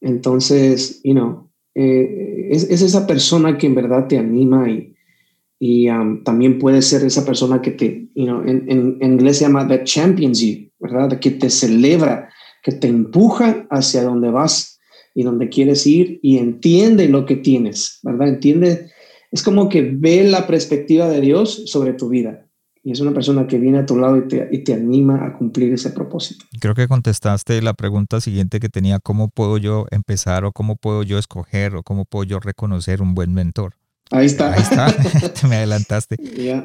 Entonces, you know, eh, es, es, esa persona que en verdad te anima y, y um, también puede ser esa persona que te, you know, en, en, inglés se llama that champions you, ¿verdad? Que te celebra, que te empuja hacia donde vas y donde quieres ir y entiende lo que tienes, ¿verdad? Entiende, es como que ve la perspectiva de Dios sobre tu vida. Y es una persona que viene a tu lado y te, y te anima a cumplir ese propósito. Creo que contestaste la pregunta siguiente que tenía, ¿cómo puedo yo empezar o cómo puedo yo escoger o cómo puedo yo reconocer un buen mentor? Ahí está. Ahí está, te me adelantaste.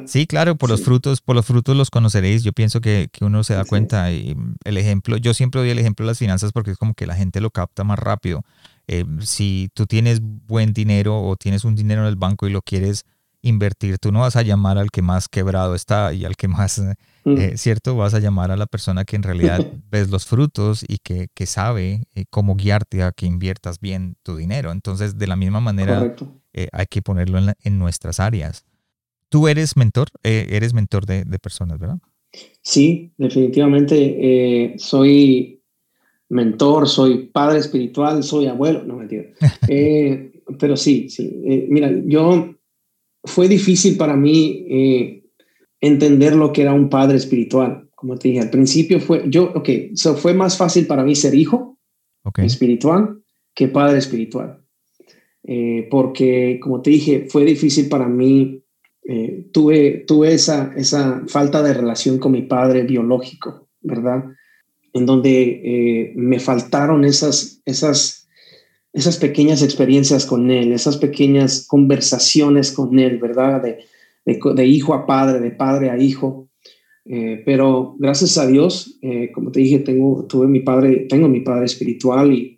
Sí, claro, por los frutos, por los frutos los conoceréis. Yo pienso que, que uno se da cuenta y el ejemplo, yo siempre doy el ejemplo de las finanzas porque es como que la gente lo capta más rápido. Eh, si tú tienes buen dinero o tienes un dinero en el banco y lo quieres invertir, tú no vas a llamar al que más quebrado está y al que más, mm. eh, ¿cierto? Vas a llamar a la persona que en realidad ves los frutos y que, que sabe eh, cómo guiarte a que inviertas bien tu dinero. Entonces, de la misma manera, eh, hay que ponerlo en, nuestras áreas. Tú eres mentor, eh, eres mentor de, personas, ¿verdad? Sí, definitivamente eh, soy mentor, soy padre espiritual, soy abuelo, no mentira. pero sí, sí. mira, yo fue difícil para mí entender lo que era un padre espiritual. Como te dije, al principio fue, yo, ok, so fue más fácil para mí ser hijo espiritual que padre espiritual. Eh, porque, como te dije, fue difícil para mí. Eh, tuve tuve esa, esa falta de relación con mi padre biológico, ¿verdad? En donde eh, me faltaron esas, esas, esas pequeñas experiencias con él, esas pequeñas conversaciones con él, ¿verdad? De, de, hijo a padre, de padre a hijo. pero gracias a Dios, como te dije, tengo, tuve mi padre, tengo mi padre espiritual y,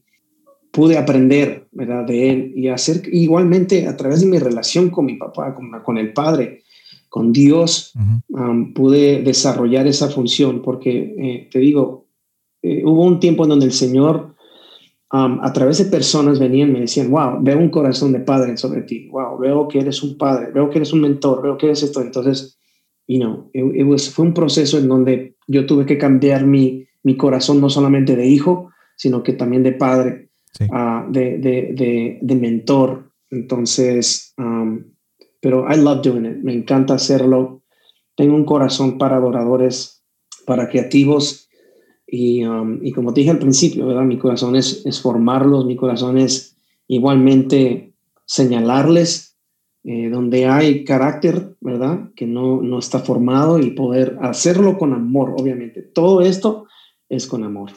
pude aprender ¿verdad? de él y hacer igualmente a través de mi relación con mi papá, con, con el Padre, con Dios, um, pude desarrollar esa función porque, eh, te digo, eh, hubo un tiempo en donde el Señor, um, a través de personas venían y me decían, wow, veo un corazón de padre sobre ti, wow, veo que eres un padre, veo que eres un mentor, veo que eres esto. Entonces, you know, fue un proceso en donde yo tuve que cambiar mi, mi corazón no solamente de hijo, sino que también de padre Ah, de, de, de, mentor. Entonces, um, pero I love doing it. Me encanta hacerlo. Tengo un corazón para adoradores, para creativos. Y, um, y como te dije al principio, ¿verdad? Mi corazón es, es formarlos, mi corazón es igualmente señalarles eh, donde hay carácter, ¿verdad? Que no, no está formado y poder hacerlo con amor, obviamente. Todo esto es con amor.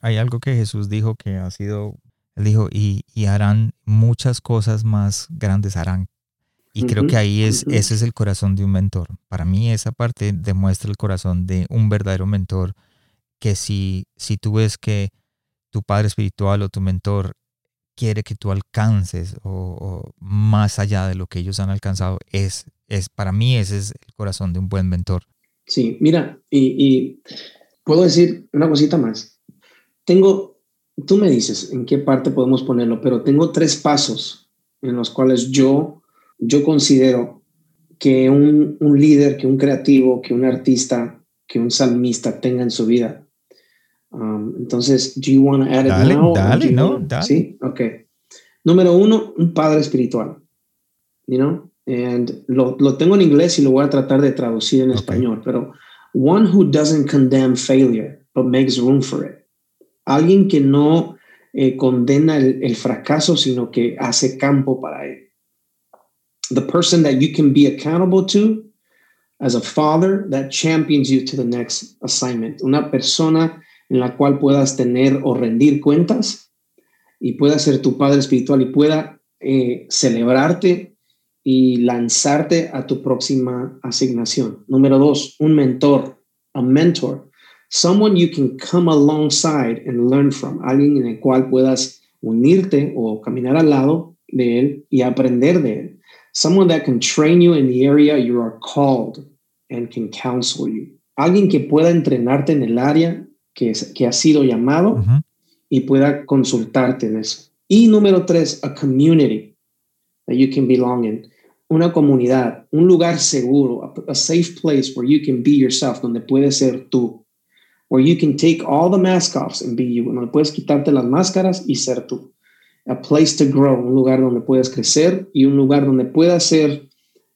Hay algo que Jesús dijo que ha sido, él dijo, y, harán muchas cosas más grandes harán. Y creo que ahí es, ese es el corazón de un mentor. Para mí esa parte demuestra el corazón de un verdadero mentor, que si, si tú ves que tu padre espiritual o tu mentor quiere que tú alcances o, más allá de lo que ellos han alcanzado, es, es para mí ese es el corazón de un buen mentor. Sí, mira, y puedo decir una cosita más tengo, tú me dices en qué parte podemos ponerlo, pero tengo tres pasos en los cuales yo, yo considero que un, un líder, que un creativo, que un artista, que un salmista tenga en su vida. Um, entonces, do you want to add it dale, Dale, no, dale. Sí, ok. Número uno, un padre espiritual. You know, and lo, lo, tengo en inglés y lo voy a tratar de traducir en español, pero one who doesn't condemn failure, but makes room for it alguien que no eh, condena el, el, fracaso, sino que hace campo para él. The person that you can be accountable to as a father that champions you to the next assignment. Una persona en la cual puedas tener o rendir cuentas y pueda ser tu padre espiritual y pueda eh, celebrarte y lanzarte a tu próxima asignación. Número dos, un mentor, a mentor someone you can come alongside and learn from, alguien en el cual puedas unirte o caminar al lado de él y aprender de él. Someone that can train you in the area you are called and can counsel you. Alguien que pueda entrenarte en el área que, es, que ha sido llamado y pueda consultarte en eso. Y número tres, a community that you can belong in. Una comunidad, un lugar seguro, a, a safe place where you can be yourself, donde puedes ser tú where you can take all the mask offs and be you, donde puedes quitarte las máscaras y ser tú. A place to grow, un lugar donde puedes crecer y un lugar donde puedas ser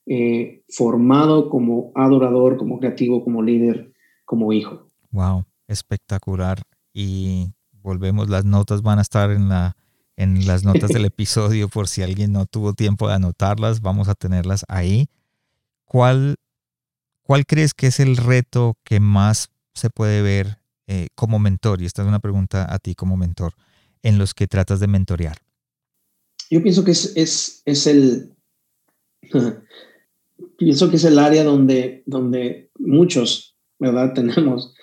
eh, formado como adorador, como creativo, como líder, como hijo. Wow, espectacular. y volvemos, las notas van a estar en, la, en las notas del episodio por si alguien no tuvo tiempo de anotarlas, vamos a tenerlas ahí. ¿Cuál, cuál crees que es el reto que más se puede ver eh, como mentor? Y esta es una pregunta a ti como mentor, en los que tratas de mentorear. Yo pienso que es, es, es el... pienso que es el área donde, donde muchos, ¿verdad? Tenemos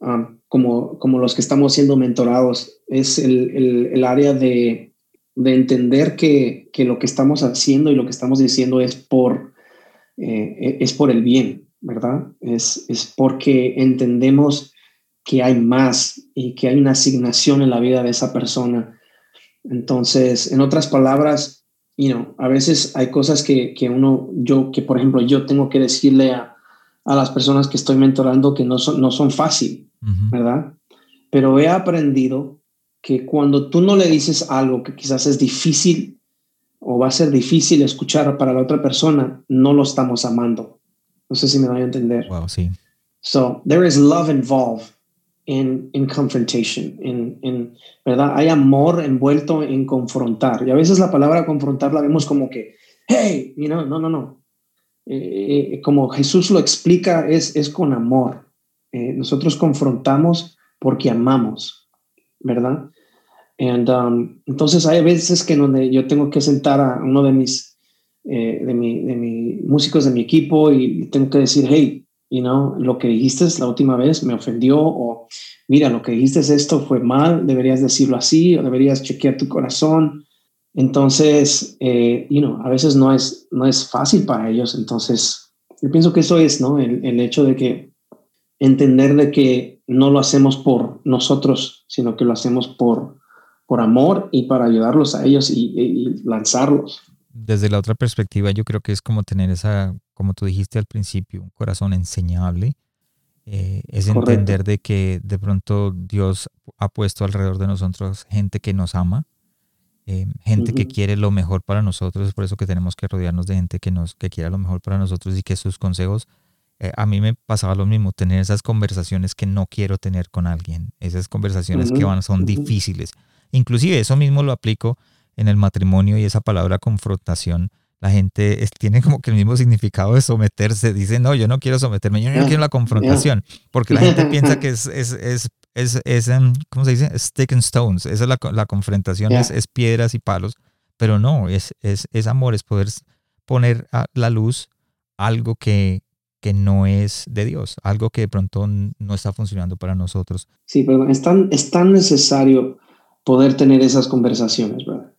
um, como, como los que estamos siendo mentorados, es el, el, área de, de entender que, que, lo que estamos haciendo y lo que estamos diciendo es por, eh, es por el bien, ¿verdad? Es, es porque entendemos que hay más y que hay una asignación en la vida de esa persona. Entonces, en otras palabras, you know, a veces hay cosas que, que uno, yo, que por ejemplo, yo tengo que decirle a, a las personas que estoy mentorando que no son, no son fácil ¿verdad? Pero he aprendido que cuando tú no le dices algo que quizás es difícil o va a ser difícil escuchar para la otra persona, no lo estamos amando. No sé si me voy a entender. Wow, sí. So, there is love involved in, in confrontation, in, in, ¿verdad? Hay amor envuelto en confrontar. Y a veces la palabra confrontar la vemos como que, hey, you know, no, no, no. Eh, eh, como Jesús lo explica, es, es con amor. Eh, nosotros confrontamos porque amamos, ¿verdad? And, um, entonces hay veces que donde yo tengo que sentar a uno de mis, de, mi, de mis músicos de mi equipo y tengo que decir, hey, you know, lo que dijiste la última vez me ofendió o mira, lo que dijiste esto fue mal, deberías decirlo así o deberías chequear tu corazón. Entonces, eh, you know, a veces no es, no es fácil para ellos. Entonces, yo pienso que eso es, ¿no? El, el hecho de que entender de que no lo hacemos por nosotros, sino que lo hacemos por, por amor y para ayudarlos a ellos y, lanzarlos. Desde la otra perspectiva, yo creo que es como tener esa, como tú dijiste al principio, un corazón enseñable. Eh, es entender de que de pronto Dios ha puesto alrededor de nosotros gente que nos ama, eh, gente que quiere lo mejor para nosotros. Es por eso que tenemos que rodearnos de gente que nos que quiera lo mejor para nosotros y que sus consejos eh, a mí me pasaba lo mismo, tener esas conversaciones que no quiero tener con alguien, esas conversaciones que van, son difíciles. Inclusive eso mismo lo aplico en el matrimonio y esa palabra confrontación. La gente tiene como que el mismo significado de someterse. Dice, no, yo no quiero someterme, yo no quiero la confrontación. Porque la gente piensa que es, es, es, es, es ¿cómo se dice? Stick and stones. Esa es la, la confrontación, es, es, piedras y palos. Pero no, es, es, es amor, es poder poner a la luz algo que, que no es de Dios, algo que de pronto no está funcionando para nosotros. Sí, pero es tan, es tan necesario poder tener esas conversaciones, ¿verdad?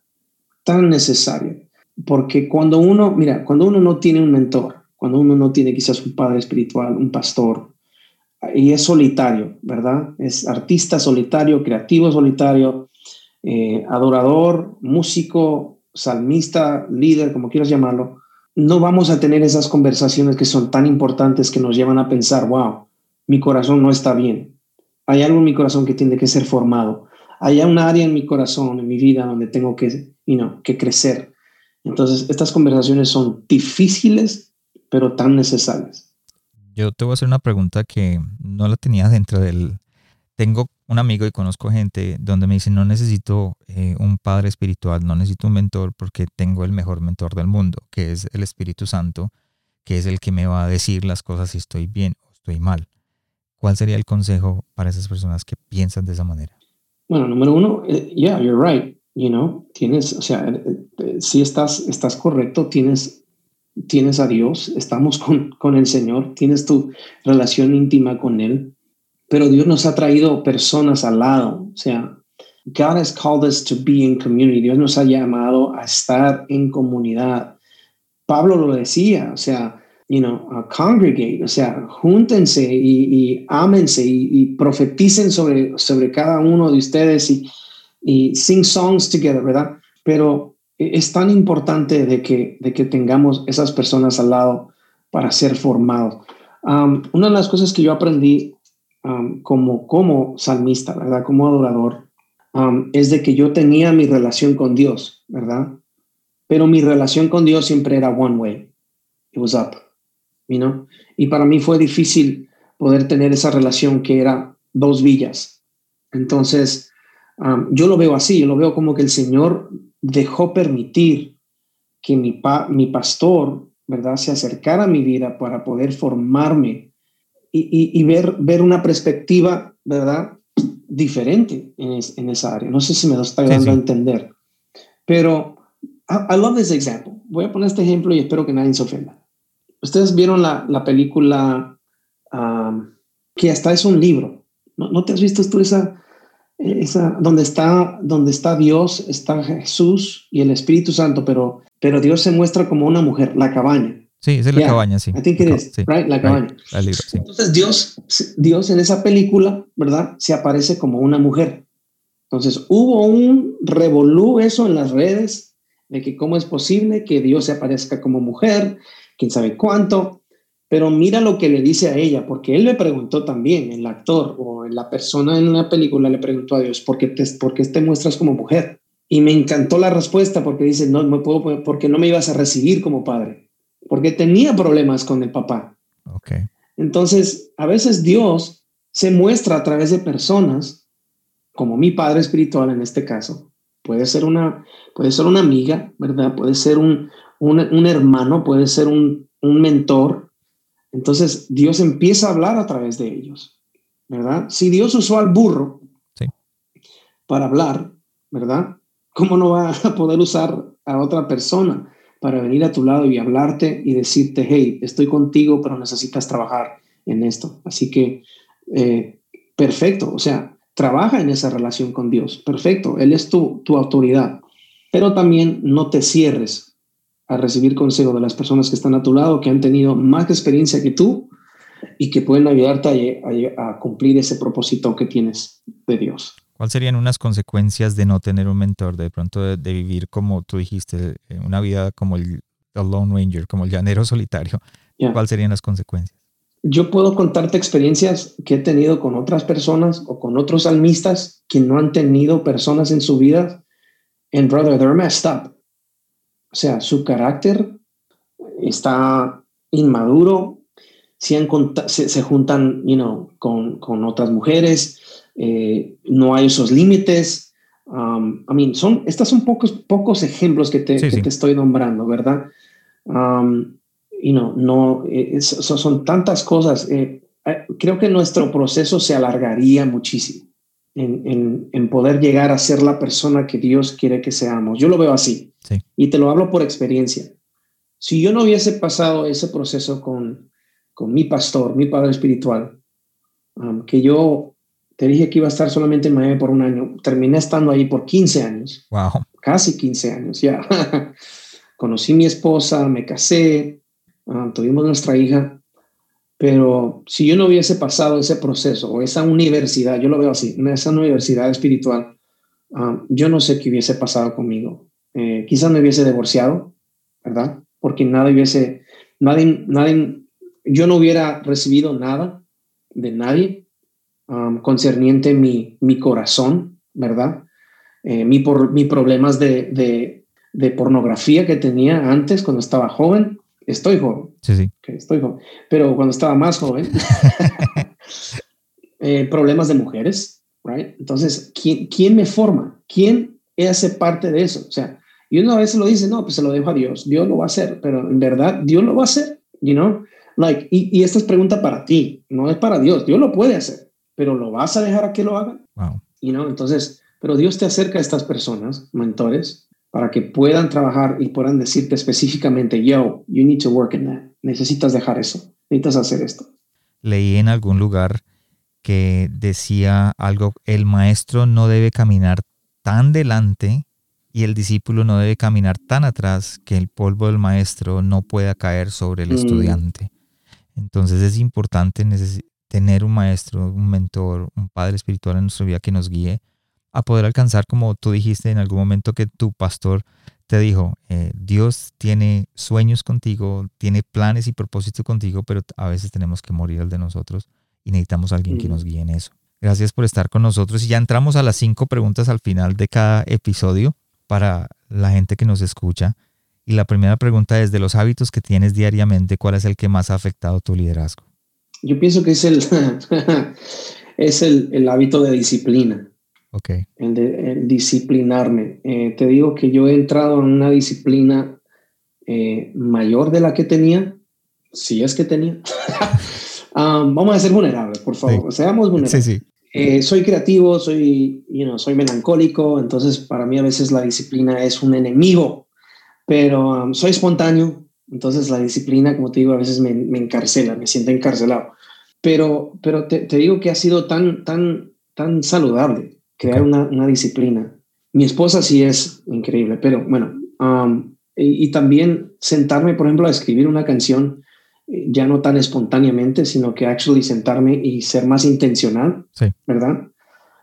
Tan necesario. Porque cuando uno, mira, cuando uno no tiene un mentor, cuando uno no tiene quizás un padre espiritual, un pastor, y es solitario, ¿verdad? Es artista solitario, creativo solitario, eh, adorador, músico, salmista, líder, como quieras llamarlo, no vamos a tener esas conversaciones que son tan importantes que nos llevan a pensar, wow, mi corazón no está bien. Hay algo en mi corazón que tiene que ser formado. Hay un área en mi corazón, en mi vida, donde tengo que, you que crecer. Entonces, estas conversaciones son difíciles, pero tan necesarias. Yo te voy a hacer una pregunta que no la tenía dentro del... Tengo un amigo y conozco gente donde me dicen, no necesito eh, un padre espiritual, no necesito un mentor porque tengo el mejor mentor del mundo, que es el Espíritu Santo, que es el que me va a decir las cosas si estoy bien o estoy mal. ¿Cuál sería el consejo para esas personas que piensan de esa manera? Bueno, número uno, eh, yeah, you're right. You know, tienes, o sea, eh, si estás, estás correcto, tienes, tienes a Dios, estamos con, con el Señor, tienes tu relación íntima con Él pero Dios nos ha traído personas al lado. O sea, God has called us to be in community. Dios nos ha llamado a estar en comunidad. Pablo lo decía, o sea, you know, congregate, o sea, júntense y, y ámense y, profeticen sobre, sobre cada uno de ustedes y, y sing songs together, ¿verdad? Pero es tan importante de que, de que tengamos esas personas al lado para ser formados. Una de las cosas que yo aprendí como, como salmista, ¿verdad? Como adorador, es de que yo tenía mi relación con Dios, ¿verdad? Pero mi relación con Dios siempre era one way. It was up, you know? Y para mí fue difícil poder tener esa relación que era dos villas, Entonces, yo lo veo así, yo lo veo como que el Señor dejó permitir que mi, pa, mi pastor, ¿verdad?, se acercara a mi vida para poder formarme y, y, ver, ver una perspectiva, ¿verdad?, diferente en, en, esa área. No sé si me lo está dando a entender, pero I, love this example. Voy a poner este ejemplo y espero que nadie se ofenda. Ustedes vieron la, la película que hasta es un libro. ¿No, ¿No, te has visto tú esa, esa donde está, donde está Dios, está Jesús y el Espíritu Santo, pero, pero Dios se muestra como una mujer, la cabaña. Sí, es la cabaña, sí. I think it is, right? La cabaña. Entonces Dios, Dios en esa película, ¿verdad? Se aparece como una mujer. Entonces hubo un revolú eso en las redes de que cómo es posible que Dios se aparezca como mujer, quién sabe cuánto. Pero mira lo que le dice a ella, porque él le preguntó también, el actor o la persona en la película le preguntó a Dios, ¿por qué te, por qué te muestras como mujer? Y me encantó la respuesta porque dice, no, me puedo, porque no me ibas a recibir como padre, porque tenía problemas con el papá. Okay. Entonces, a veces Dios se muestra a través de personas, como mi padre espiritual en este caso, puede ser una, puede ser una amiga, ¿verdad? Puede ser un, un, un hermano, puede ser un, un mentor, entonces Dios empieza a hablar a través de ellos, ¿verdad? Si Dios usó al burro para hablar, ¿verdad? ¿Cómo no va a poder usar a otra persona para venir a tu lado y hablarte y decirte, hey, estoy contigo, pero necesitas trabajar en esto? Así que, eh, perfecto, o sea, trabaja en esa relación con Dios, perfecto, Él es tu, tu autoridad, pero también no te cierres a recibir consejo de las personas que están a tu lado, que han tenido más experiencia que tú y que pueden ayudarte a, cumplir ese propósito que tienes de Dios. ¿Cuáles serían unas consecuencias de no tener un mentor, de pronto de, vivir como tú dijiste, eh, una vida como el, Lone Ranger, como el llanero solitario? ¿Cuáles serían las consecuencias? Yo puedo contarte experiencias que he tenido con otras personas o con otros salmistas que no han tenido personas en su vida. And brother, they're messed up. O sea, su carácter está inmaduro, se, se, juntan you know, con, con otras mujeres, eh, no hay esos límites. Um, I mean, son, estos son pocos, pocos ejemplos que te, que te estoy nombrando, ¿verdad? Um, you know, no, eh, son tantas cosas. Eh, creo que nuestro proceso se alargaría muchísimo en, en, en, poder llegar a ser la persona que Dios quiere que seamos. Yo lo veo así. Y te lo hablo por experiencia. Si yo no hubiese pasado ese proceso con, con mi pastor, mi padre espiritual, um, que yo te dije que iba a estar solamente en Miami por un año, terminé estando ahí por 15 años. Wow. Casi 15 años, ya. Conocí a mi esposa, me casé, um, tuvimos nuestra hija, pero si yo no hubiese pasado ese proceso o esa universidad, yo lo veo así, esa universidad espiritual, um, yo no sé qué hubiese pasado conmigo. Eh, quizás me hubiese divorciado, ¿verdad? Porque nadie hubiese, nadie, nadie, yo no hubiera recibido nada de nadie um, concerniente mi, mi corazón, ¿verdad? Eh, mi, por, mis problemas de, de, de, pornografía que tenía antes cuando estaba joven. Estoy joven. Sí, sí. estoy joven. Pero cuando estaba más joven, eh, problemas de mujeres, right? Entonces, ¿quién, ¿quién me forma? ¿Quién hace parte de eso? O sea, y uno a veces lo dice, no, pues se lo dejo a Dios, Dios lo va a hacer, pero en verdad Dios lo va a hacer, you know? Like, y, y esta es pregunta para ti, no es para Dios, Dios lo puede hacer, pero ¿lo vas a dejar a que lo haga? Wow. You know? Entonces, pero Dios te acerca a estas personas, mentores, para que puedan trabajar y puedan decirte específicamente, yo, you need to work in that. Necesitas dejar eso, necesitas hacer esto. Leí en algún lugar que decía algo, el maestro no debe caminar tan delante y el discípulo no debe caminar tan atrás que el polvo del maestro no pueda caer sobre el mm. estudiante. Entonces es importante tener un maestro, un mentor, un padre espiritual en nuestra vida que nos guíe a poder alcanzar, como tú dijiste en algún momento que tu pastor te dijo, eh, Dios tiene sueños contigo, tiene planes y propósitos contigo, pero a veces tenemos que morir al de nosotros y necesitamos a alguien que nos guíe en eso. Gracias por estar con nosotros y ya entramos a las cinco preguntas al final de cada episodio para la gente que nos escucha. Y la primera pregunta es, de los hábitos que tienes diariamente, ¿cuál es el que más ha afectado tu liderazgo? Yo pienso que es el, es el, el, hábito de disciplina. Ok. El de disciplinarme. Eh, te digo que yo he entrado en una disciplina eh, mayor de la que tenía, si es que tenía. Um, vamos a ser vulnerables, por favor. Seamos vulnerables. Sí, sí. Eh, soy creativo, soy, you know, soy melancólico, entonces para mí a veces la disciplina es un enemigo, pero um, soy espontáneo, entonces la disciplina, como te digo, a veces me, me encarcela, me siento encarcelado. Pero, pero te, te, digo que ha sido tan, tan, tan saludable crear una, una, disciplina. Mi esposa sí es increíble, pero bueno, um, y, y, también sentarme, por ejemplo, a escribir una canción eh, ya no tan espontáneamente, sino que actually sentarme y ser más intencional, sí. ¿verdad?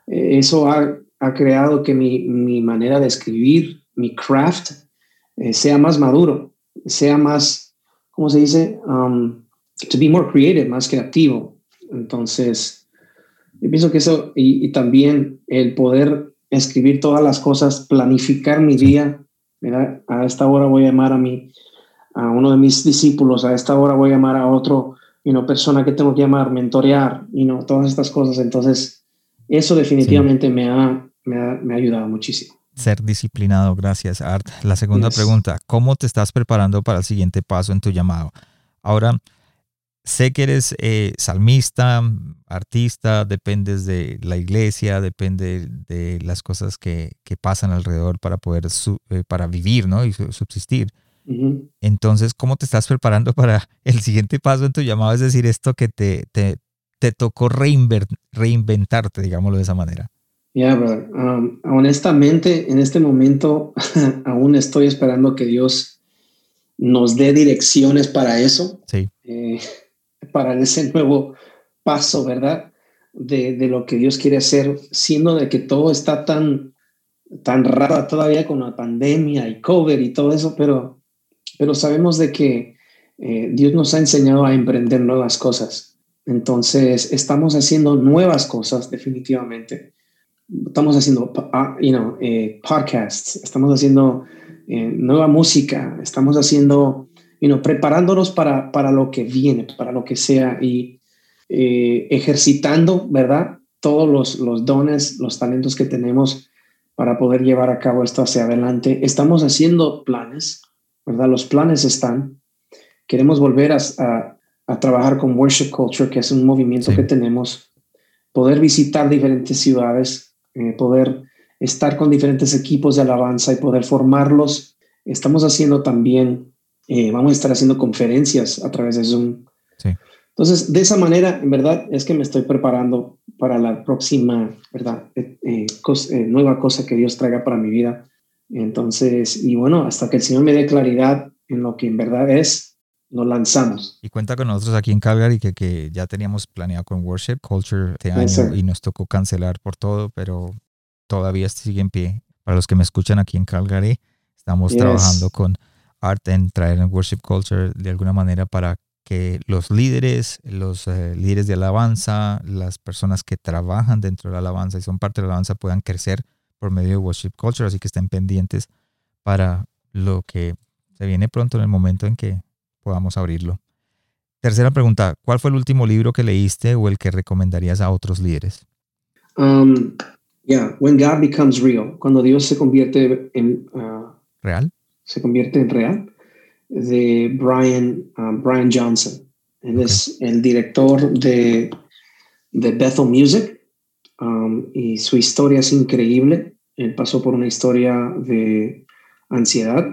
Eh, eso ha, ha, creado que mi, mi, manera de escribir, mi craft, eh, sea más maduro, sea más, ¿cómo se dice? Um, to be more creative, más creativo. Entonces, yo pienso que eso, y, y también el poder escribir todas las cosas, planificar mi día, ¿verdad? A esta hora voy a llamar a mi, a uno de mis discípulos, a esta hora voy a llamar a otro, you know, persona que tengo que llamar, mentorear, you know, todas estas cosas. Entonces, eso definitivamente sí. me, ha, me, ha, me ha ayudado muchísimo ser disciplinado. Gracias, Art. La segunda yes. pregunta, ¿cómo te estás preparando para el siguiente paso en tu llamado? Ahora, sé que eres eh, salmista, artista, dependes de la iglesia, depende de las cosas que, que pasan alrededor para poder su, eh, para vivir ¿no? y subsistir. Uh -huh. Entonces, ¿cómo te estás preparando para el siguiente paso en tu llamado? Es decir, esto que te, te, te tocó reinventarte, digámoslo de esa manera. Ya, yeah, brother. Um, honestamente, en este momento aún estoy esperando que Dios nos dé direcciones para eso. Sí. Eh, para ese nuevo paso, ¿verdad? De, lo que Dios quiere hacer, siendo de que todo está tan, tan raro todavía con la pandemia y COVID y todo eso, pero, pero sabemos de que eh, Dios nos ha enseñado a emprender nuevas cosas. Entonces, estamos haciendo nuevas cosas definitivamente estamos haciendo uh, you know, eh, podcasts, estamos haciendo eh, nueva música, estamos haciendo, you know, preparándonos para, para lo que viene, para lo que sea y eh, ejercitando, ¿verdad? Todos los, los dones, los talentos que tenemos para poder llevar a cabo esto hacia adelante. Estamos haciendo planes, ¿verdad? Los planes están. Queremos volver a, a, a trabajar con Worship Culture, que es un movimiento sí. que tenemos, poder visitar diferentes ciudades, eh, poder estar con diferentes equipos de alabanza y poder formarlos. Estamos haciendo también, eh, vamos a estar haciendo conferencias a través de Zoom. Sí. Entonces, de esa manera, en verdad, es que me estoy preparando para la próxima, ¿verdad? Eh, cos nueva cosa que Dios traiga para mi vida. Entonces, y bueno, hasta que el Señor me dé claridad en lo que en verdad es, nos lanzamos. Y cuenta con nosotros aquí en Calgary que, que ya teníamos planeado con Worship Culture este año yes, y nos tocó cancelar por todo, pero todavía sigue en pie. Para los que me escuchan aquí en Calgary, estamos trabajando con Art en traer en Worship Culture de alguna manera para que los líderes, los eh, líderes de alabanza, las personas que trabajan dentro de la alabanza y son parte de la alabanza puedan crecer por medio de Worship Culture, así que estén pendientes para lo que se viene pronto en el momento en que podamos abrirlo. Tercera pregunta, ¿cuál fue el último libro que leíste o el que recomendarías a otros líderes? Um, yeah, When God Becomes Real, cuando Dios se convierte en... Uh, ¿Real? Se convierte en real, de Brian, um, Brian Johnson. Él es el director de, de Bethel Music um, y su historia es increíble. Él pasó por una historia de ansiedad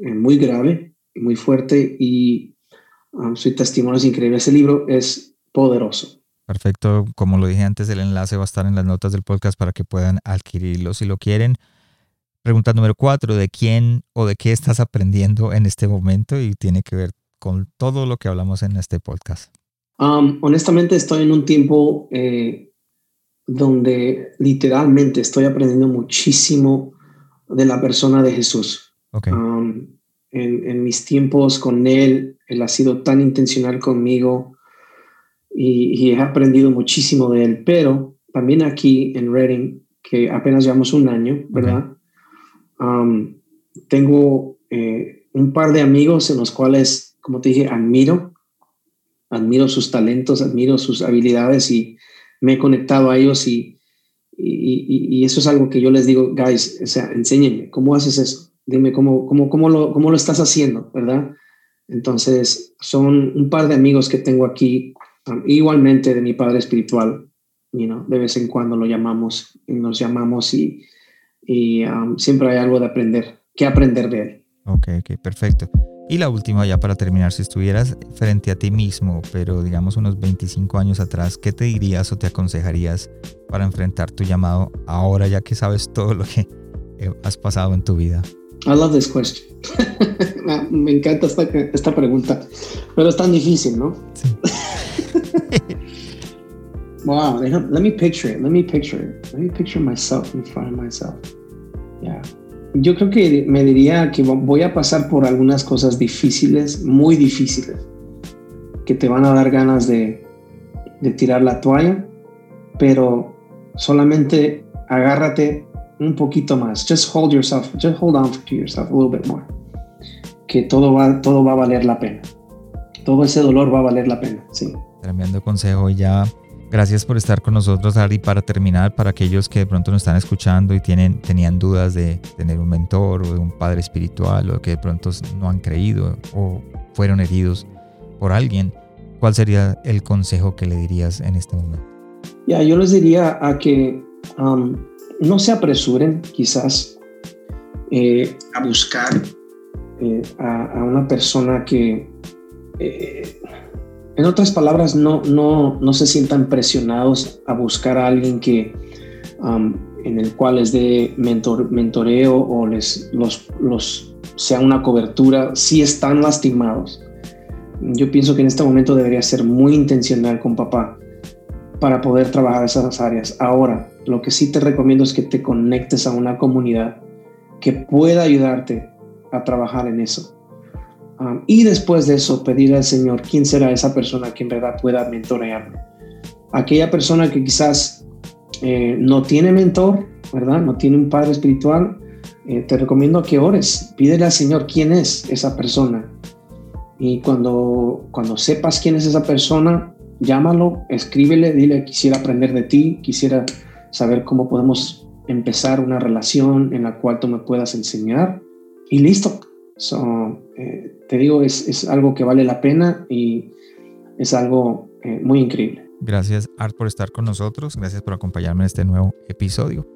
eh, muy grave muy fuerte y um, su testimonio es increíble. Ese libro es poderoso. Perfecto. Como lo dije antes, el enlace va a estar en las notas del podcast para que puedan adquirirlo si lo quieren. Pregunta número cuatro, ¿de quién o de qué estás aprendiendo en este momento? Y tiene que ver con todo lo que hablamos en este podcast. Um, honestamente, estoy en un tiempo eh, donde literalmente estoy aprendiendo muchísimo de la persona de Jesús. Okay. Um, en, en, mis tiempos con él, él ha sido tan intencional conmigo y, y, he aprendido muchísimo de él, pero también aquí en Reading, que apenas llevamos un año, ¿verdad? Okay. Um, tengo eh, un par de amigos en los cuales, como te dije, admiro, admiro sus talentos, admiro sus habilidades y me he conectado a ellos y, y, y, eso es algo que yo les digo, guys, o sea, enséñenme, ¿cómo haces eso? Dime cómo, cómo, cómo, lo, cómo lo estás haciendo, ¿verdad? Entonces, son un par de amigos que tengo aquí, um, igualmente de mi padre espiritual, you know, de vez en cuando lo llamamos y nos llamamos y, y um, siempre hay algo de aprender, que aprender de él. Ok, ok, perfecto. Y la última, ya para terminar, si estuvieras frente a ti mismo, pero digamos unos 25 años atrás, ¿qué te dirías o te aconsejarías para enfrentar tu llamado ahora ya que sabes todo lo que eh, has pasado en tu vida? I love this question. Me encanta esta, esta, pregunta, pero es tan difícil, ¿no? Sí. wow, let me picture it. Let me picture it. Let me picture myself in front of myself. Yeah yo creo que me diría que voy a pasar por algunas cosas difíciles, muy difíciles, que te van a dar ganas de, de tirar la toalla, pero solamente agárrate un poquito más. Just hold yourself, just hold on to yourself a little bit more. Que todo va, todo va a valer la pena. Todo ese dolor va a valer la pena, sí. Tremendo consejo. Ya Gracias por estar con nosotros, Ari. Para terminar, para aquellos que de pronto nos están escuchando y tienen, tenían dudas de tener un mentor o de un padre espiritual o que de pronto no han creído o fueron heridos por alguien, ¿cuál sería el consejo que le dirías en este momento? Ya, yo les diría a que no se apresuren quizás eh, a buscar eh, a, una persona que eh, en otras palabras, no, no, no se sientan presionados a buscar a alguien que, um, en el cual les dé mentor, mentoreo o les los, los sea una cobertura si están lastimados. Yo pienso que en este momento debería ser muy intencional con papá para poder trabajar esas áreas. Ahora, lo que sí te recomiendo es que te conectes a una comunidad que pueda ayudarte a trabajar en eso y después de eso, pedir al Señor quién será esa persona que en verdad pueda mentorearme. Aquella persona que quizás eh, no tiene mentor, ¿verdad? No tiene un padre espiritual, eh, te recomiendo que ores. Pídele al Señor quién es esa persona. Y cuando, cuando sepas quién es esa persona, llámalo, escríbele, dile, quisiera aprender de ti, quisiera saber cómo podemos empezar una relación en la cual tú me puedas enseñar. Y listo. So, eh, te digo, es, es, algo que vale la pena y es algo eh, muy increíble. Gracias, Art, por estar con nosotros. Gracias por acompañarme en este nuevo episodio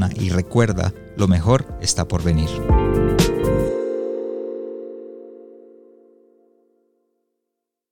y recuerda, lo mejor está por venir.